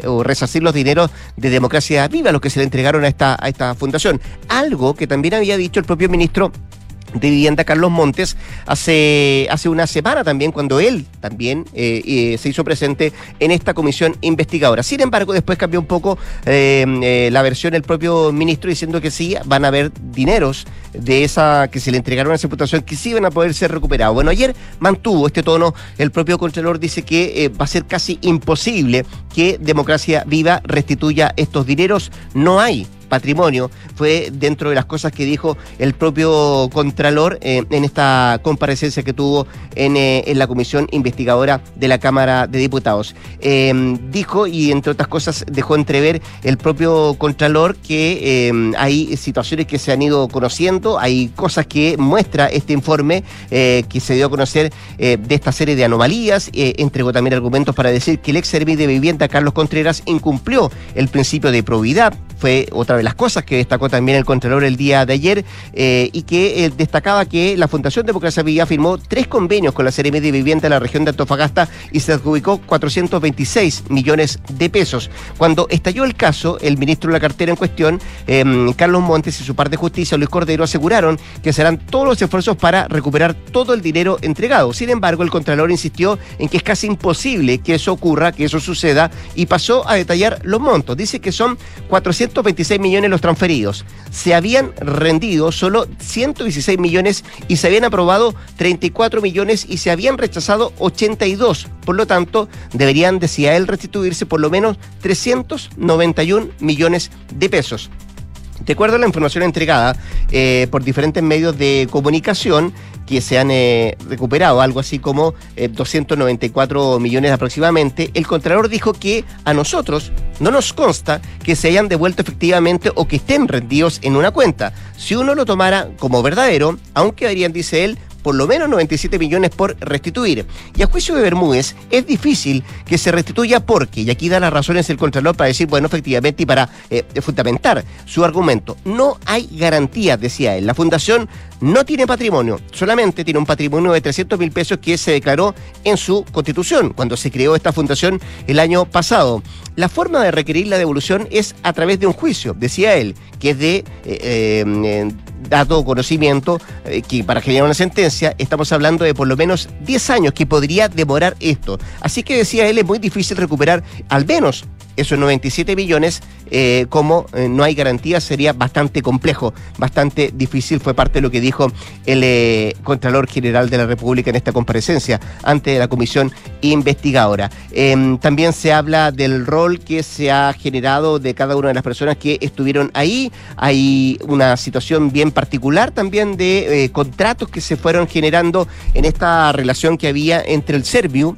o resarcir los dineros de democracia viva, los que se le entregaron a esta, a esta fundación. Algo que también había dicho el propio ministro de Vivienda Carlos Montes hace, hace una semana también, cuando él también eh, eh, se hizo presente en esta comisión investigadora. Sin embargo, después cambió un poco eh, la versión del propio ministro diciendo que sí, van a haber dineros de esa que se le entregaron a esa imputación que sí van a poder ser recuperados. Bueno, ayer mantuvo este tono, el propio Contralor dice que va a ser casi imposible que Democracia Viva restituya estos dineros. No hay patrimonio, fue dentro de las cosas que dijo el propio Contralor eh, en esta comparecencia que tuvo en, eh, en, la comisión investigadora de la Cámara de Diputados. Em, dijo, y entre otras cosas dejó entrever el propio Contralor que em, hay situaciones que se han ido conociendo, hay cosas que muestra este informe eh, que se dio a conocer de esta serie de anomalías, entregó también argumentos para decir que el ex servicio de vivienda Carlos Contreras incumplió el principio de probidad, fue otra de las cosas que destacó también el Contralor el día de ayer eh, y que eh, destacaba que la Fundación Democracia Villa firmó tres convenios con la CRM de Vivienda de la región de Antofagasta y se adjudicó 426 millones de pesos. Cuando estalló el caso, el ministro de la cartera en cuestión, em, Carlos Montes y su par de justicia, Luis Cordero, aseguraron que serán todos los esfuerzos para recuperar todo el dinero entregado. Sin embargo, el Contralor insistió en que es casi imposible que eso ocurra, que eso suceda, y pasó a detallar los montos. Dice que son 426 millones millones los transferidos. Se habían rendido solo 116 millones y se habían aprobado 34 millones y se habían rechazado 82. Por lo tanto, deberían, decía él, restituirse por lo menos 391 millones de pesos. De acuerdo a la información entregada eh, por diferentes medios de comunicación, que se han eh, recuperado, algo así como 294 eh, millones aproximadamente, el Contralor dijo que a nosotros no nos consta que se hayan devuelto efectivamente o que estén rendidos en una cuenta. Si uno lo tomara como verdadero, aún quedarían, dice él, por lo menos 97 millones por restituir. Y a juicio de Bermúdez, es difícil que se restituya porque, y aquí da las razones el Contralor para decir, bueno, efectivamente, y para eh, fundamentar su argumento, no hay garantía, decía él. La Fundación no tiene patrimonio, solamente tiene un patrimonio de 300 mil pesos que se declaró en su constitución cuando se creó esta fundación el año pasado. La forma de requerir la devolución es a través de un juicio, decía él, que es de eh, eh, dado conocimiento eh, que para generar una sentencia estamos hablando de por lo menos 10 años que podría demorar esto. Así que decía él, es muy difícil recuperar al menos esos 97 millones, eh, como no hay garantía, sería bastante complejo, bastante difícil. Fue parte de lo que dijo el Contralor General de la República en esta comparecencia ante la comisión investigadora. Em, también se habla del rol que se ha generado de cada una de las personas que estuvieron ahí. Hay una situación bien particular también de contratos que se fueron generando en esta relación que había entre el Serviu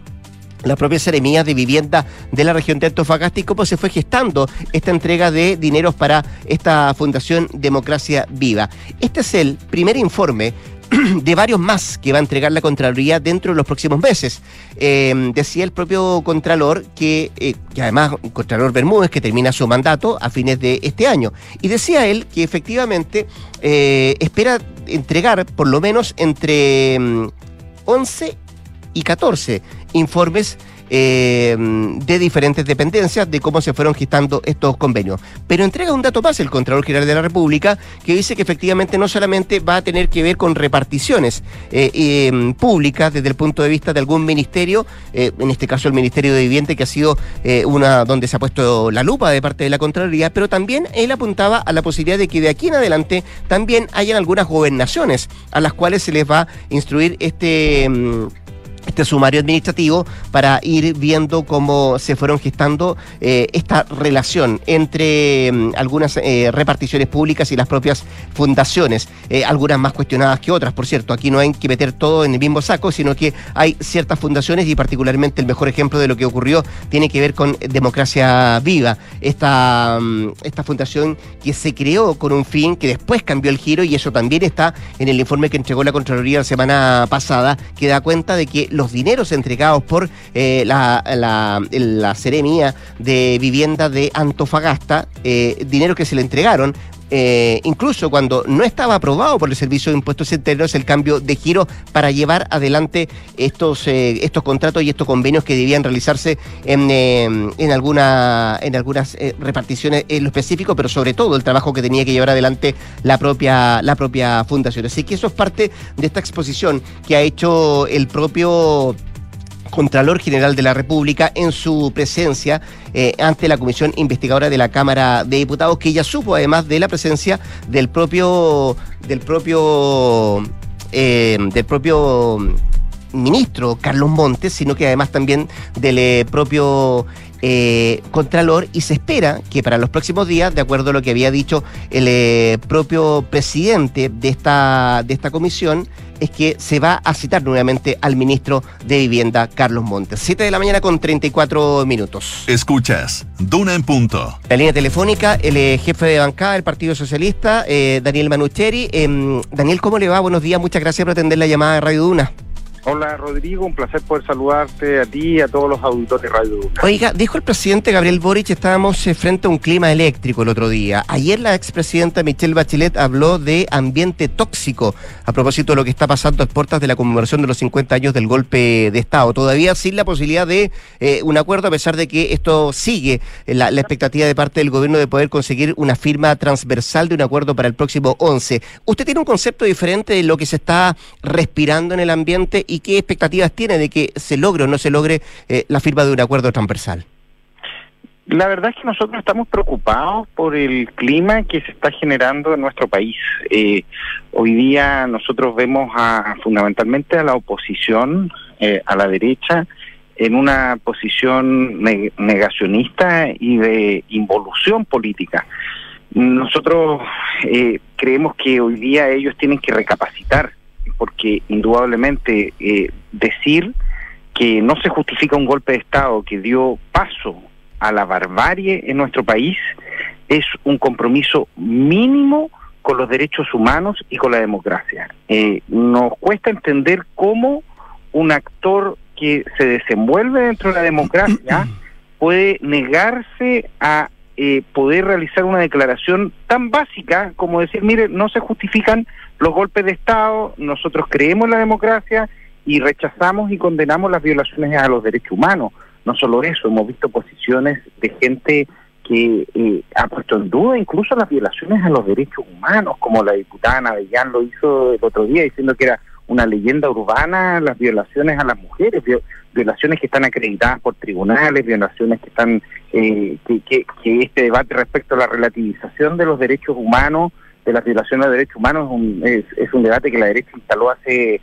la propia Seremía de Vivienda de la región de Antofagasta y cómo se fue gestando esta entrega de dineros para esta Fundación Democracia Viva. Este es el primer informe [CLEARS THROAT] de varios más que va a entregar la Contraloría dentro de los próximos meses. Eh, decía el propio Contralor que, eh, además Contralor Bermúdez, que termina su mandato a fines de este año. Y decía él que efectivamente eh, espera entregar por lo menos entre 11 mm, y 14 informes eh, de diferentes dependencias de cómo se fueron gestando estos convenios. Pero entrega un dato más el Contralor General de la República que dice que efectivamente no solamente va a tener que ver con reparticiones eh, eh, públicas desde el punto de vista de algún ministerio, en este caso el Ministerio de Vivienda, que ha sido una donde se ha puesto la lupa de parte de la Contraloría, pero también él apuntaba a la posibilidad de que de aquí en adelante también hayan algunas gobernaciones a las cuales se les va a instruir este mm, este sumario administrativo para ir viendo cómo se fueron gestando eh, esta relación entre mm, algunas eh, reparticiones públicas y las propias fundaciones, eh, algunas más cuestionadas que otras, por cierto, aquí no hay que meter todo en el mismo saco, sino que hay ciertas fundaciones y particularmente el mejor ejemplo de lo que ocurrió tiene que ver con Democracia Viva, esta, mm, esta fundación que se creó con un fin que después cambió el giro y eso también está en el informe que entregó la Contraloría la semana pasada, que da cuenta de que los dineros entregados por eh, la, la, de Vivienda de Antofagasta, eh, dinero que se le entregaron eh, incluso cuando no estaba aprobado por el Servicio de Impuestos Internos el cambio de giro para llevar adelante estos, estos contratos y estos convenios que debían realizarse en, en, alguna, en algunas reparticiones en lo específico, pero sobre todo el trabajo que tenía que llevar adelante la propia, la propia fundación. Así que eso es parte de esta exposición que ha hecho el propio Contralor General de la República en su presencia eh, ante la Comisión Investigadora de la Cámara de Diputados, que ya supo además de la presencia del propio del propio eh, del propio ministro Carlos Montes, sino que además también del eh, propio eh, Contralor y se espera que para los próximos días, de acuerdo a lo que había dicho el eh, propio presidente de esta, de esta comisión, es que se va a citar nuevamente al ministro de Vivienda, Carlos Montes. 7 de la mañana con 34 minutos. Escuchas, Duna en punto. La línea telefónica, el eh, jefe de bancada del Partido Socialista, Daniel Manucheri. Em, Daniel, ¿cómo le va? Buenos días, muchas gracias por atender la llamada de Radio Duna. Hola Rodrigo, un placer poder saludarte a ti y a todos los auditores de Radio Oiga, dijo el presidente Gabriel Boric, estábamos eh, frente a un clima eléctrico el otro día. Ayer la expresidenta Michelle Bachelet habló de ambiente tóxico a propósito de lo que está pasando a puertas de la conmemoración de los 50 años del golpe de Estado. Todavía sin la posibilidad de eh, un acuerdo, a pesar de que esto sigue la, la expectativa de parte del gobierno de poder conseguir una firma transversal de un acuerdo para el próximo 11. ¿Usted tiene un concepto diferente de lo que se está respirando en el ambiente y qué expectativas tiene de que se logre o no se logre eh, la firma de un acuerdo transversal? La verdad es que nosotros estamos preocupados por el clima que se está generando en nuestro país. Eh, hoy día nosotros vemos a, fundamentalmente a la oposición, eh, a la derecha, en una posición negacionista y de involución política. Nosotros eh, creemos que hoy día ellos tienen que recapacitar, porque indudablemente decir que no se justifica un golpe de Estado que dio paso a la barbarie en nuestro país es un compromiso mínimo con los derechos humanos y con la democracia. Eh, nos cuesta entender cómo un actor que se desenvuelve dentro de la democracia [CLEARS THROAT] puede negarse a eh, poder realizar una declaración tan básica como decir, mire, no se justifican los golpes de Estado, nosotros creemos en la democracia y rechazamos y condenamos las violaciones a los derechos humanos. No solo eso, hemos visto posiciones de gente que eh, ha puesto en duda incluso las violaciones a los derechos humanos, como la diputada Navellán lo hizo el otro día diciendo que era una leyenda urbana las violaciones a las mujeres, violaciones que están acreditadas por tribunales, violaciones que están, eh, que, que, este debate respecto a la relativización de los derechos humanos, de las violaciones de derechos humanos, es un, es un debate que la derecha instaló hace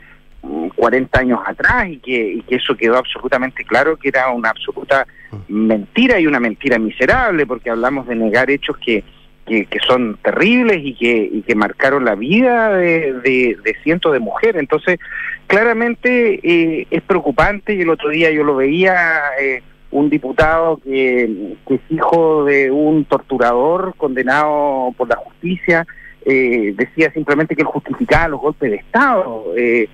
40 años atrás y que, y que eso quedó absolutamente claro que era una absoluta mentira y una mentira miserable porque hablamos de negar hechos que, que, son terribles y que, y que marcaron la vida de, de, cientos de mujeres. Entonces, claramente eh, es preocupante y el otro día yo lo veía, eh, un diputado que, que, es hijo de un torturador condenado por la justicia, eh, decía simplemente que él justificaba los golpes de Estado. Eh,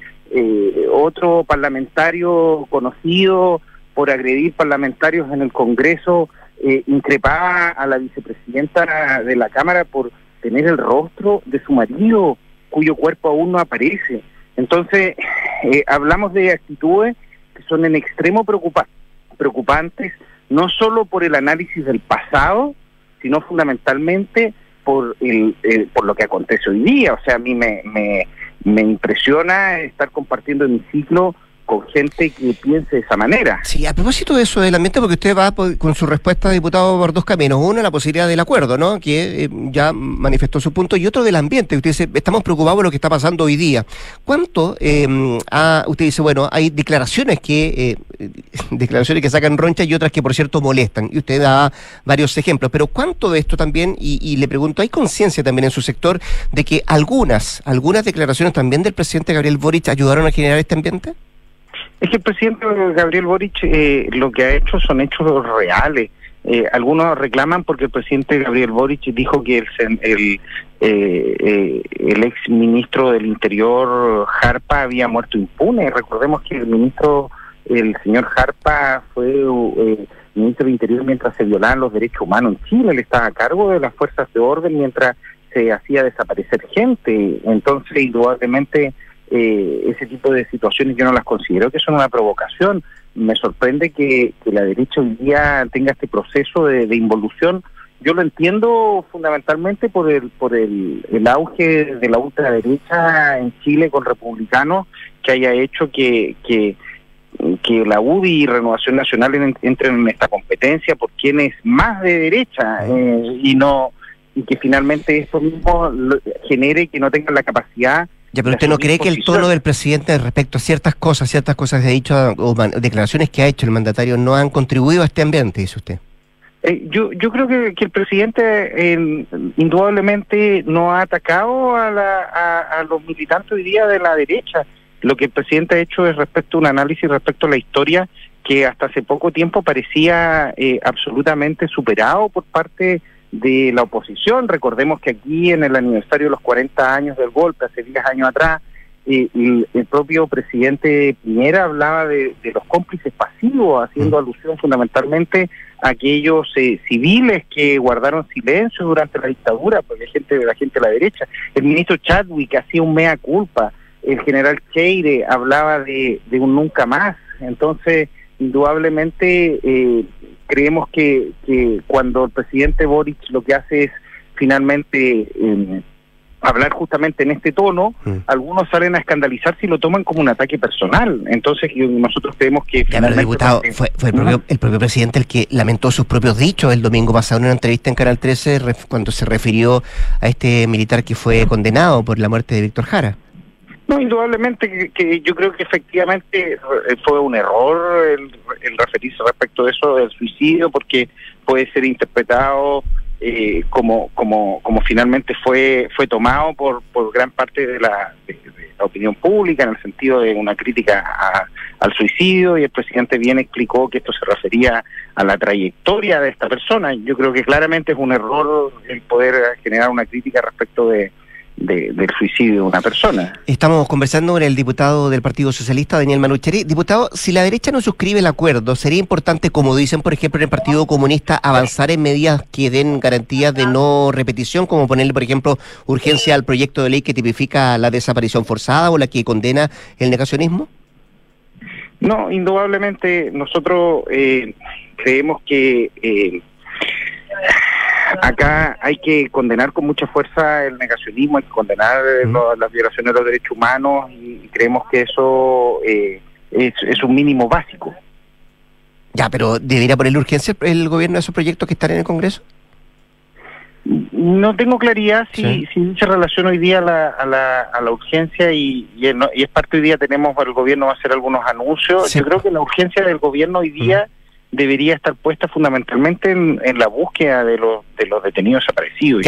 otro parlamentario conocido por agredir parlamentarios en el Congreso eh, increpaba a la vicepresidenta de la Cámara por tener el rostro de su marido, cuyo cuerpo aún no aparece. Entonces, eh, hablamos de actitudes que son en extremo preocupantes, no solo por el análisis del pasado, sino fundamentalmente por, el, por lo que acontece hoy día. O sea, a mí me, me me impresiona estar compartiendo mi ciclo con gente que piense de esa manera. Sí, a propósito de eso del ambiente, porque usted va con su respuesta, diputado, por dos caminos. Uno, la posibilidad del acuerdo, ¿no? Que eh, ya manifestó su punto, y otro del ambiente. Usted dice, estamos preocupados por lo que está pasando hoy día. ¿Cuánto, eh, usted dice, bueno, hay declaraciones que, eh, declaraciones que sacan roncha y otras que, por cierto, molestan, y usted da varios ejemplos, pero ¿cuánto de esto también, y, y le pregunto, ¿hay conciencia también en su sector de que algunas, algunas declaraciones también del presidente Gabriel Boric ayudaron a generar este ambiente? Es que el presidente Gabriel Boric eh, lo que ha hecho son hechos reales. Eh, algunos reclaman porque el presidente Gabriel Boric dijo que el, el, eh, el ex ministro del Interior, Jarpa, había muerto impune. Recordemos que el ministro, el señor Jarpa, fue ministro del Interior mientras se violaban los derechos humanos en Chile. Él estaba a cargo de las fuerzas de orden mientras se hacía desaparecer gente. Entonces, indudablemente eh, ese tipo de situaciones yo no las considero que son una provocación. Me sorprende que, la derecha hoy día tenga este proceso de, involución. Yo lo entiendo fundamentalmente por el por el, auge de la ultraderecha en Chile con republicanos que haya hecho que, que, que la UDI y Renovación Nacional entren en esta competencia por quien es más de derecha eh, y no y que finalmente esto mismo genere que no tengan la capacidad ya, pero usted no cree que el tono del presidente respecto a ciertas cosas, ciertas cosas que ha dicho o declaraciones que ha hecho el mandatario no han contribuido a este ambiente, dice usted? Eh, yo, yo creo que, el presidente indudablemente no ha atacado a, a, los militantes hoy día de la derecha. Lo que el presidente ha hecho es respecto a un análisis respecto a la historia que hasta hace poco tiempo parecía eh, absolutamente superado por parte de la oposición. Recordemos que aquí en el aniversario de los 40 años del golpe, hace 10 años atrás, eh, el, propio presidente Piñera hablaba de, los cómplices pasivos, haciendo mm. alusión fundamentalmente a aquellos eh, civiles que guardaron silencio durante la dictadura, porque hay gente de la gente de la derecha. El ministro Chadwick hacía un mea culpa, el general Cheire hablaba de, de un nunca más. Entonces, indudablemente eh, creemos que, que, cuando el presidente Boric lo que hace es finalmente em, hablar justamente en este tono, mm. algunos salen a escandalizar si lo toman como un ataque personal. Entonces nosotros tenemos que... Ya, pero diputado, fue, fue el, propio, el, propio, presidente el que lamentó sus propios dichos el domingo pasado en una entrevista en Canal 13 cuando se refirió a este militar que fue condenado por la muerte de Víctor Jara. No, indudablemente que, yo creo que efectivamente fue un error el, referirse respecto de eso del suicidio porque puede ser interpretado eh, como, como, como finalmente fue, fue tomado por, por gran parte de la, la opinión pública en el sentido de una crítica al suicidio y el presidente bien explicó que esto se refería a la trayectoria de esta persona. Yo creo que claramente es un error el poder generar una crítica respecto de, del suicidio de una persona. Estamos conversando con el diputado del Partido Socialista, Daniel Manucheri. Diputado, si la derecha no suscribe el acuerdo, ¿sería importante, como dicen, por ejemplo, en el Partido Comunista, avanzar en medidas que den garantías de no repetición, como ponerle, por ejemplo, urgencia al proyecto de ley que tipifica la desaparición forzada o la que condena el negacionismo? No, indudablemente nosotros eh, creemos que... Eh, [LAUGHS] acá hay que condenar con mucha fuerza el negacionismo, hay que condenar eh, las violaciones de los derechos humanos y, creemos que eso eh, es, un mínimo básico. Ya, pero ¿debería ponerle urgencia el gobierno a esos proyectos que están en el Congreso? No tengo claridad si, si se relaciona hoy día a la, a la, a la urgencia y, y, es parte hoy día tenemos, el gobierno va a hacer algunos anuncios. Yo creo que la urgencia del gobierno hoy día debería estar puesta fundamentalmente en, la búsqueda de los, de los detenidos desaparecidos.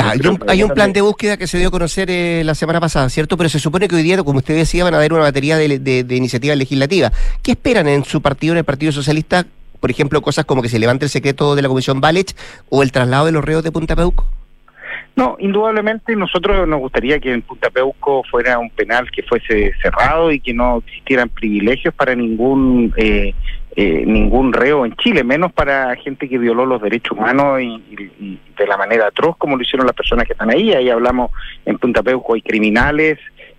hay, un, plan de búsqueda que se dio a conocer eh, la semana pasada, ¿cierto? Pero se supone que hoy día, como usted decía, van a haber una batería de, de, iniciativas legislativas. ¿Qué esperan en su partido, en el Partido Socialista? Por ejemplo, cosas como que se levante el secreto de la Comisión Valech o el traslado de los reos de Punta Peuco. No, indudablemente nosotros nos gustaría que en Punta Peuco fuera un penal que fuese cerrado y que no existieran privilegios para ningún eh, eh, ningún reo en Chile, menos para gente que violó los derechos humanos y, de la manera atroz como lo hicieron las personas que están ahí. Ahí hablamos en Punta Peuco hay criminales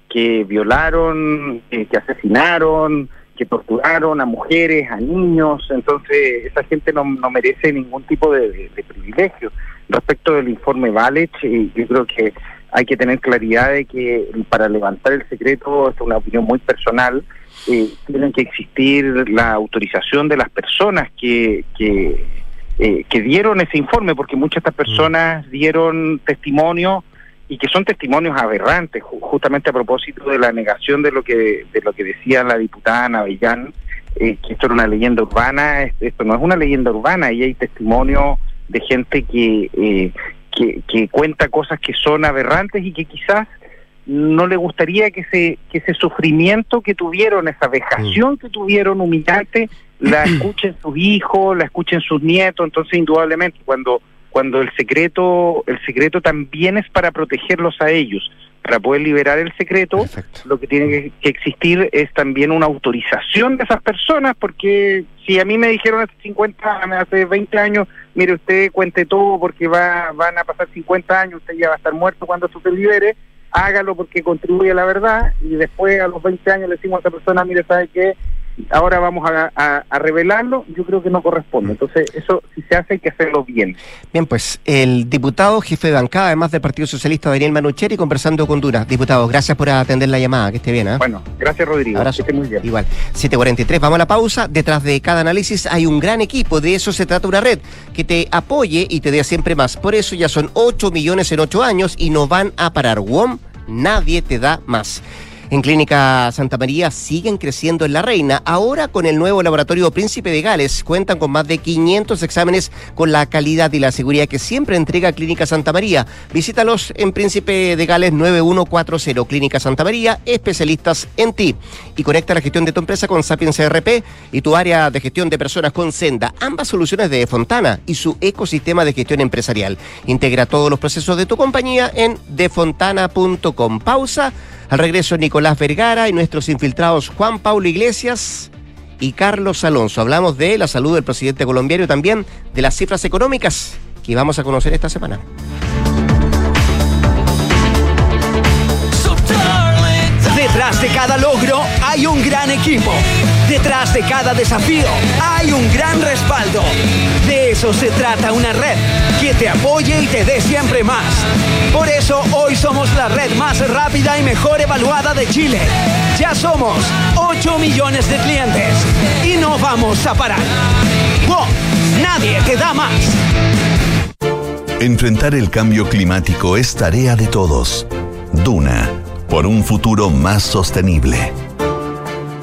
que violaron, eh, que asesinaron, que torturaron a mujeres, a niños, entonces esa gente no, no merece ningún tipo de, privilegio. Respecto del informe Valech, eh, yo creo que hay que tener claridad de que para levantar el secreto, es una opinión muy personal, eh, tienen que existir la autorización de las personas que, que, eh, que dieron ese informe, porque muchas de estas personas dieron testimonio y que son testimonios aberrantes, justamente a propósito de la negación de lo que de lo que decía la diputada Navellán, eh, que esto era una leyenda urbana, esto no es una leyenda urbana, y hay testimonios de gente que, eh, que, que cuenta cosas que son aberrantes y que quizás no le gustaría que ese, que ese sufrimiento que tuvieron, esa vejación mm. que tuvieron humillante, la [CLEARS THROAT] escuchen sus hijos, la escuchen sus nietos, entonces indudablemente cuando cuando el secreto el secreto también es para protegerlos a ellos, para poder liberar el secreto, lo que tiene que, existir es también una autorización de esas personas, porque si a mí me dijeron hace 50, hace 20 años, mire usted cuente todo porque va, van a pasar 50 años, usted ya va a estar muerto cuando esto se libere, hágalo porque contribuye la verdad y después a los 20 años le decimos a esa persona, mire, ¿sabe qué? Ahora vamos a, revelarlo, yo creo que no corresponde. Mm. Entonces, eso si se hace hay que hacerlo bien. Bien, pues el diputado, jefe de bancada, además del Partido Socialista, Daniel Manucheri, conversando con Duras. Diputado, gracias por atender la llamada, que esté bien. ¿eh? Bueno, gracias Rodrigo. Abrazo. Que esté muy bien. Igual. 743, vamos a la pausa. Detrás de cada análisis hay un gran equipo, de eso se trata una red, que te apoye y te dé siempre más. Por eso ya son 8 millones en 8 años y no van a parar. WOM, nadie te da más. En Clínica Santa María siguen creciendo en La Reina. Ahora con el nuevo laboratorio Príncipe de Gales cuentan con más de 500 exámenes con la calidad y la seguridad que siempre entrega Clínica Santa María. Visítalos en Príncipe de Gales 9140 Clínica Santa María, especialistas en ti. Y conecta la gestión de tu empresa con Sapiens CRP y tu área de gestión de personas con Senda. Ambas soluciones de Fontana y su ecosistema de gestión empresarial. Integra todos los procesos de tu compañía en defontana.com. Pausa. Al regreso, Nicolás Vergara y nuestros infiltrados Juan Paulo Iglesias y Carlos Alonso. Hablamos de la salud del presidente colombiano y también de las cifras económicas que vamos a conocer esta semana. Detrás de cada logro hay un gran equipo. Detrás de cada desafío hay un gran respaldo. Eso se trata una red que te apoye y te dé siempre más. Por eso hoy somos la red más rápida y mejor evaluada de Chile. Ya somos 8 millones de clientes y no vamos a parar. ¡Wow! Nadie te da más. Enfrentar el cambio climático es tarea de todos. Duna, por un futuro más sostenible.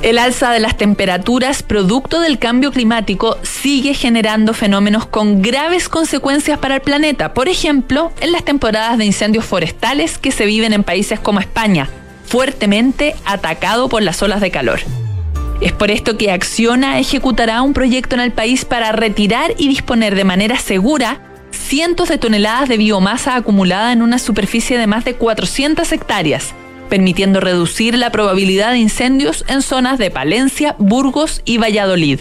El alza de las temperaturas producto del cambio climático sigue generando fenómenos con graves consecuencias para el planeta. Por ejemplo, en las temporadas de incendios forestales que se viven en países como España, fuertemente atacado por las olas de calor. Es por esto que Acciona ejecutará un proyecto en el país para retirar y disponer de manera segura cientos de toneladas de biomasa acumulada en una superficie de más de 400 hectáreas permitiendo reducir la probabilidad de incendios en zonas de Palencia, Burgos y Valladolid.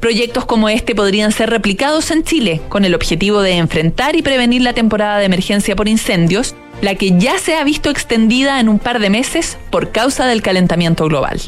Proyectos como este podrían ser replicados en Chile con el objetivo de enfrentar y prevenir la temporada de emergencia por incendios, la que ya se ha visto extendida en un par de meses por causa del calentamiento global.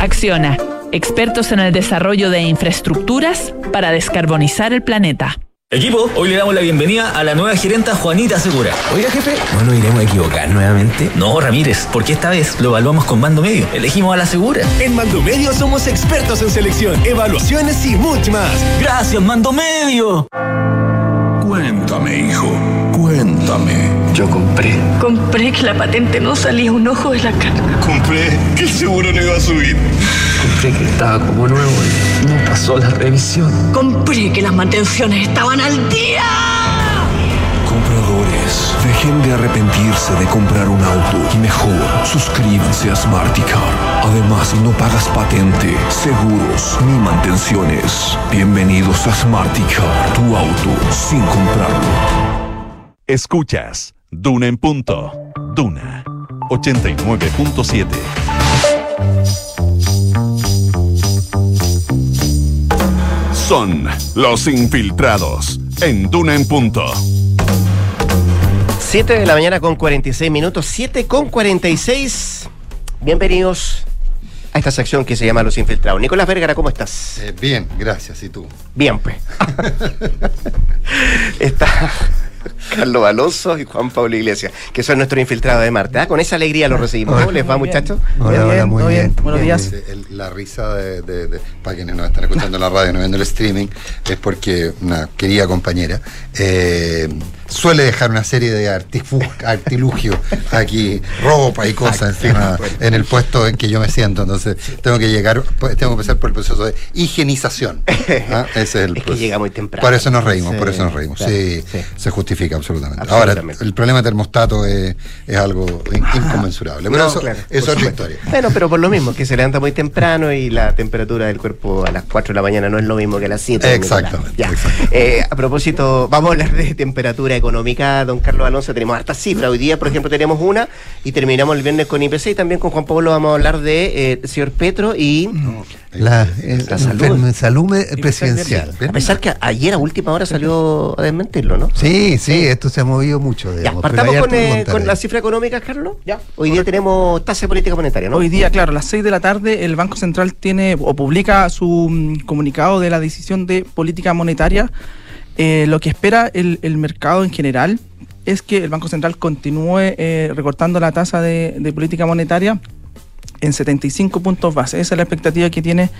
Acciona, expertos en el desarrollo de infraestructuras para descarbonizar el planeta. Equipo, hoy le damos la bienvenida a la nueva gerenta Juanita Segura. Oiga, jefe, ¿no nos iremos a equivocar nuevamente? No, Ramírez, porque esta vez lo evaluamos con Mando Medio. Elegimos a la Segura. En Mando Medio somos expertos en selección, evaluaciones y mucho más. Gracias, Mando Medio. Cuéntame, hijo, cuéntame. Yo compré. Compré que la patente no salía un ojo de la cara. Compré que el seguro no iba a subir. Compré que estaba como nuevo y no pasó la revisión. Compré que las mantenciones estaban al día. Compradores, dejen de arrepentirse de comprar un auto y mejor suscríbanse a Smarticar. Además, no pagas patente, seguros ni mantenciones, bienvenidos a Smarticar, tu auto sin comprarlo. Escuchas Duna en punto. Duna 89.7. Son los infiltrados en Duna en punto. 7 de la mañana con 46 minutos, 7 con 46. Bienvenidos a esta sección que se llama Los Infiltrados. Nicolás Vergara, ¿cómo estás? Eh, bien, gracias. ¿Y tú? Bien, pues. [LAUGHS] Está Carlos Alonso y Juan Pablo Iglesias, que son nuestros infiltrados de Marte. ¿ah? Con esa alegría los recibimos. ¿Cómo les va, muchachos? Hola, Muy hola, bien, muy bien. Buenos días. El- la risa de, de- de- para quienes nos están escuchando en la radio y no viendo el streaming, es porque una querida compañera eh, suele dejar una serie de artilugios aquí, ropa y cosas encima en el puesto en que yo me siento. Entonces tengo que llegar, pues, tengo que empezar por el proceso de higienización. ¿ah? [LAUGHS] Ese es el que llega muy temprano. Por eso nos reímos, Sí, por eso nos reímos. claro, sí, sí. se justifica absolutamente. Absolutamente. Ahora, el problema de termostato es, es algo in- inconmensurable. Pero No, eso claro, es otra historia. Bueno, pero por lo mismo, que se levanta muy temprano y la temperatura del cuerpo a las 4 de la mañana no es lo mismo que a las 7. Exactamente, Ya. Eh, a propósito, vamos a hablar de temperatura económica, don Carlos Alonso. Tenemos hartas cifras. Hoy día, por ejemplo, tenemos una y terminamos el viernes con IPC y también con Juan Pablo vamos a hablar de eh, señor Petro y La, eh, La salud. enferme- salud me- presidencial. A pesar que ayer a última hora salió a desmentirlo, ¿no? Sí, sí, esto se ha movido mucho. Ya, Digamos, partamos con, eh, con ahí. la cifra económica, Carlos. Ya. Hoy día tenemos tasa de política monetaria, ¿no? Hoy día, claro, a las 6 de la tarde el Banco Central tiene o publica su mm, comunicado de la decisión de política monetaria. Eh, lo que espera el, el mercado en general es que el Banco Central continúe eh, recortando la tasa de, de política monetaria en 75 puntos base. Esa es la expectativa que tiene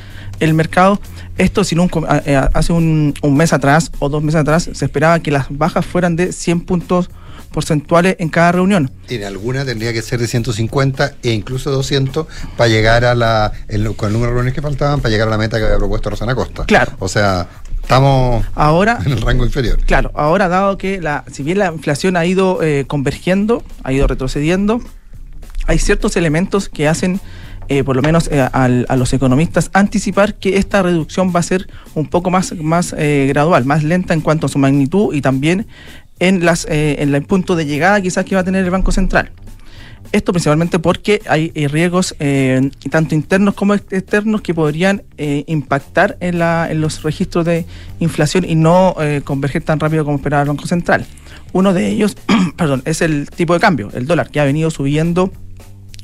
el mercado. Esto, sin un, eh, hace un, un mes atrás o dos meses atrás, se esperaba que las bajas fueran de 100 puntos porcentuales en cada reunión. En alguna tendría que ser de 150 e incluso 200 para llegar a la, el- con el número de reuniones que faltaban, para llegar a la meta que había propuesto Rosana Costa. Claro. O sea, estamos Ahora, en el rango inferior. Claro, ahora dado que la, si bien la inflación ha ido eh, convergiendo, ha ido retrocediendo, hay ciertos elementos que hacen, eh, por lo menos eh, al- a los economistas, anticipar que esta reducción va a ser un poco más, más eh, gradual, más lenta en cuanto a su magnitud y también en, las, eh, en el punto de llegada quizás que va a tener el Banco Central. Esto principalmente porque hay eh, riesgos eh, tanto internos como ex- externos que podrían eh, impactar en, la, en los registros de inflación y no eh, converger tan rápido como esperaba el Banco Central. Uno de ellos [CLEARS THROAT] perdón, es el tipo de cambio, el dólar, que ha venido subiendo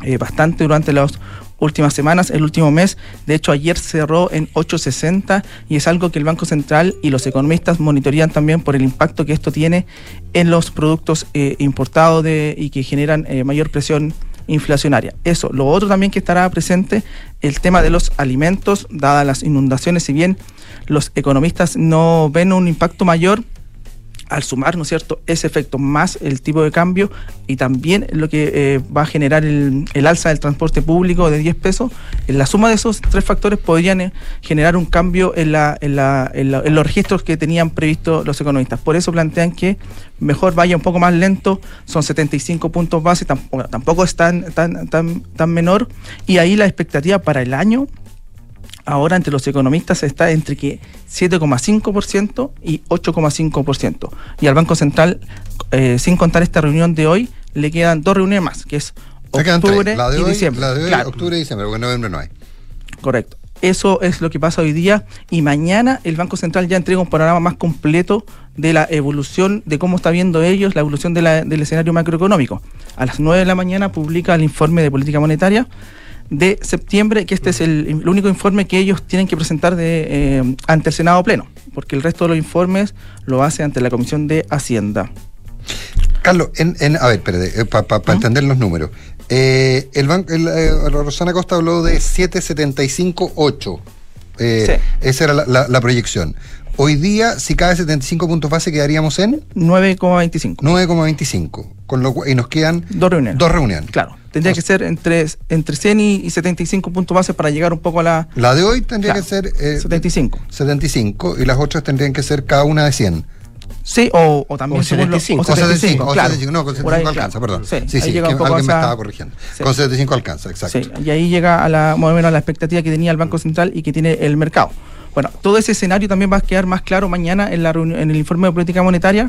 eh, bastante durante los últimas semanas, el último mes. De hecho, ayer cerró en 8.60 y es algo que el Banco Central y los economistas monitorean también por el impacto que esto tiene en los productos eh, importados de, y que generan eh, mayor presión inflacionaria. Eso. Lo otro también que estará presente, el tema de los alimentos, dadas las inundaciones, si bien los economistas no ven un impacto mayor, al sumar, ¿no es cierto?, ese efecto más el tipo de cambio y también lo que eh, va a generar el, alza del transporte público de 10 pesos, la suma de esos tres factores podrían eh, generar un cambio en, la, los registros que tenían previsto los economistas. Por eso plantean que mejor vaya un poco más lento, son 75 puntos base, tampoco, tampoco es tan, tan, tan, tan menor, y ahí la expectativa para el año ahora entre los economistas está entre que 7,5% y 8,5%. Y al Banco Central, eh, sin contar esta reunión de hoy, le quedan dos reuniones más, que es octubre la de y hoy, diciembre. La de hoy, Claro, octubre y diciembre, porque en noviembre no hay. correcto. Eso es lo que pasa hoy día y mañana el Banco Central ya entrega un panorama más completo de la evolución, de cómo está viendo ellos la evolución de la- del escenario macroeconómico. A las 9 de la mañana publica el informe de política monetaria de septiembre, que este es el, el único informe que ellos tienen que presentar de, eh, ante el Senado Pleno, porque el resto de los informes lo hace ante la Comisión de Hacienda. Carlos, en, en- a ver, espérate, para entender los números. Eh, el banco, el, eh, Rosana Costa habló de 775.8. Eh, Esa era la, la- la proyección. Hoy día, si cae 75 puntos base, quedaríamos en 9,25. 9,25. Con lo cual, y nos quedan Dos reuniones. dos reuniones. Claro, tendría que ser entre, entre 100 y, y 75 puntos base para llegar un poco a la... La de hoy tendría Claro, que ser eh, 75. 75 y las otras tendrían que ser cada una de 100. Sí, o, o también O según lo- 75. o 75, o claro. 75, no, con Por ahí, 75 alcanza, claro. perdón. Sí, Sí, sí, llega que un poco alguien me estaba corrigiendo. Sí. Con 75 alcanza, exacto. Sí, y ahí llega a la, más o menos a la expectativa que tenía el Banco Central y que tiene el mercado. Bueno, todo ese escenario también va a quedar más claro mañana en, la reunión- en el informe de política monetaria,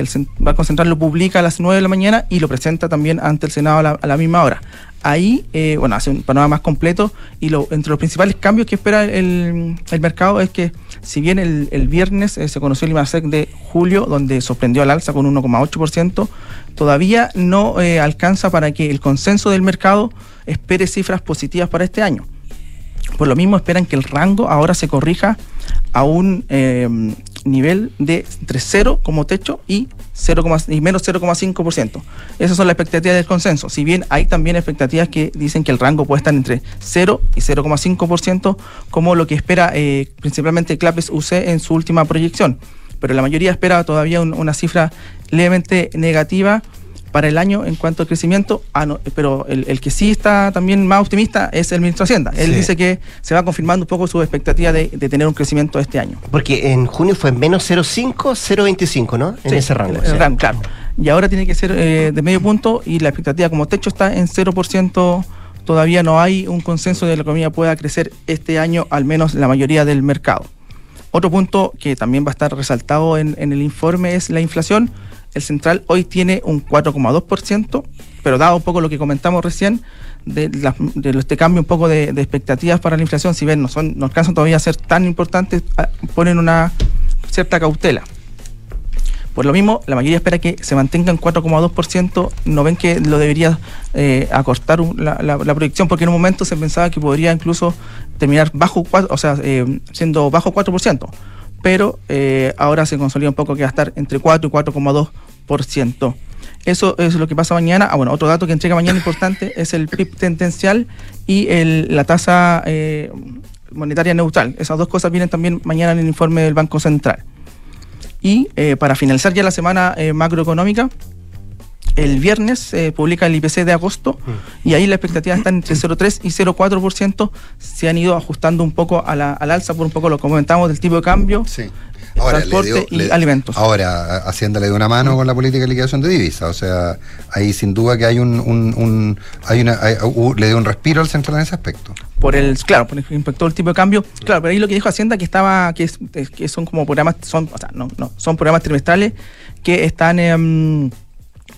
que el Banco Central lo publica a las 9 de la mañana y lo presenta también ante el Senado a la, misma hora. Ahí, eh, bueno, hace un panorama más completo y entre los principales cambios que espera el, mercado es que, si bien el, viernes eh, se conoció el IMASEC de julio, donde sorprendió al alza con 1,8%, todavía no eh, alcanza para que el consenso del mercado espere cifras positivas para este año. Por lo mismo esperan que el rango ahora se corrija a un nivel de entre 0 como techo y, 0, y menos 0,5%. Esas son las expectativas del consenso. Si bien hay también expectativas que dicen que el rango puede estar entre 0 y 0,5%, como lo que espera eh, principalmente Clapes UC en su última proyección. Pero la mayoría espera todavía un- una cifra levemente negativa para el año en cuanto al crecimiento, ah, no, pero el, el que sí está también más optimista es el ministro de Hacienda. Él Sí. dice que se va confirmando un poco su expectativa de, de tener un crecimiento este año. Porque en junio fue menos 0,5, 0,25, ¿no? En Sí, ese rango. rango, claro. Y ahora tiene que ser eh, de medio punto y la expectativa como techo está en 0%. Todavía no hay un consenso de que la economía pueda crecer este año, al menos la mayoría del mercado. Otro punto que también va a estar resaltado en, en el informe es la inflación. El central hoy tiene un 4,2%, pero dado un poco lo que comentamos recién, de, la- de este cambio un poco de, expectativas para la inflación, si bien no, son, no alcanzan todavía a ser tan importantes, ah, ponen una cierta cautela. Por lo mismo, la mayoría espera que se mantenga en 4,2%. No ven que lo debería eh, acortar la proyección, porque en un momento se pensaba que podría incluso terminar bajo 4, o sea, eh, siendo bajo 4%. Pero eh, ahora se consolida un poco que va a estar entre 4 y 4,2%. Eso es lo que pasa mañana. Ah, bueno, otro dato que entrega mañana importante [COUGHS] es el PIB tendencial y el- la tasa eh, monetaria neutral. Esas dos cosas vienen también mañana en el informe del Banco Central. Y eh, para finalizar ya la semana macroeconómica, el viernes se publica el IPC de agosto y ahí la expectativa está entre 0,3 y 0,4%. Se han ido ajustando un poco a la, al alza por un poco lo que comentamos del tipo de cambio, Ahora, le transporte y le- alimentos. Ahora, a- Hacienda le dio una mano con la política de liquidación de divisas. O sea, ahí sin duda que hay un. un- un- hay una, hay- uh, le dio un respiro al central en ese aspecto. por el claro por el que impactó el tipo de cambio claro pero ahí lo que dijo Hacienda que estaba que, es, es- que son como programas son o sea, no, no son programas trimestrales que están em,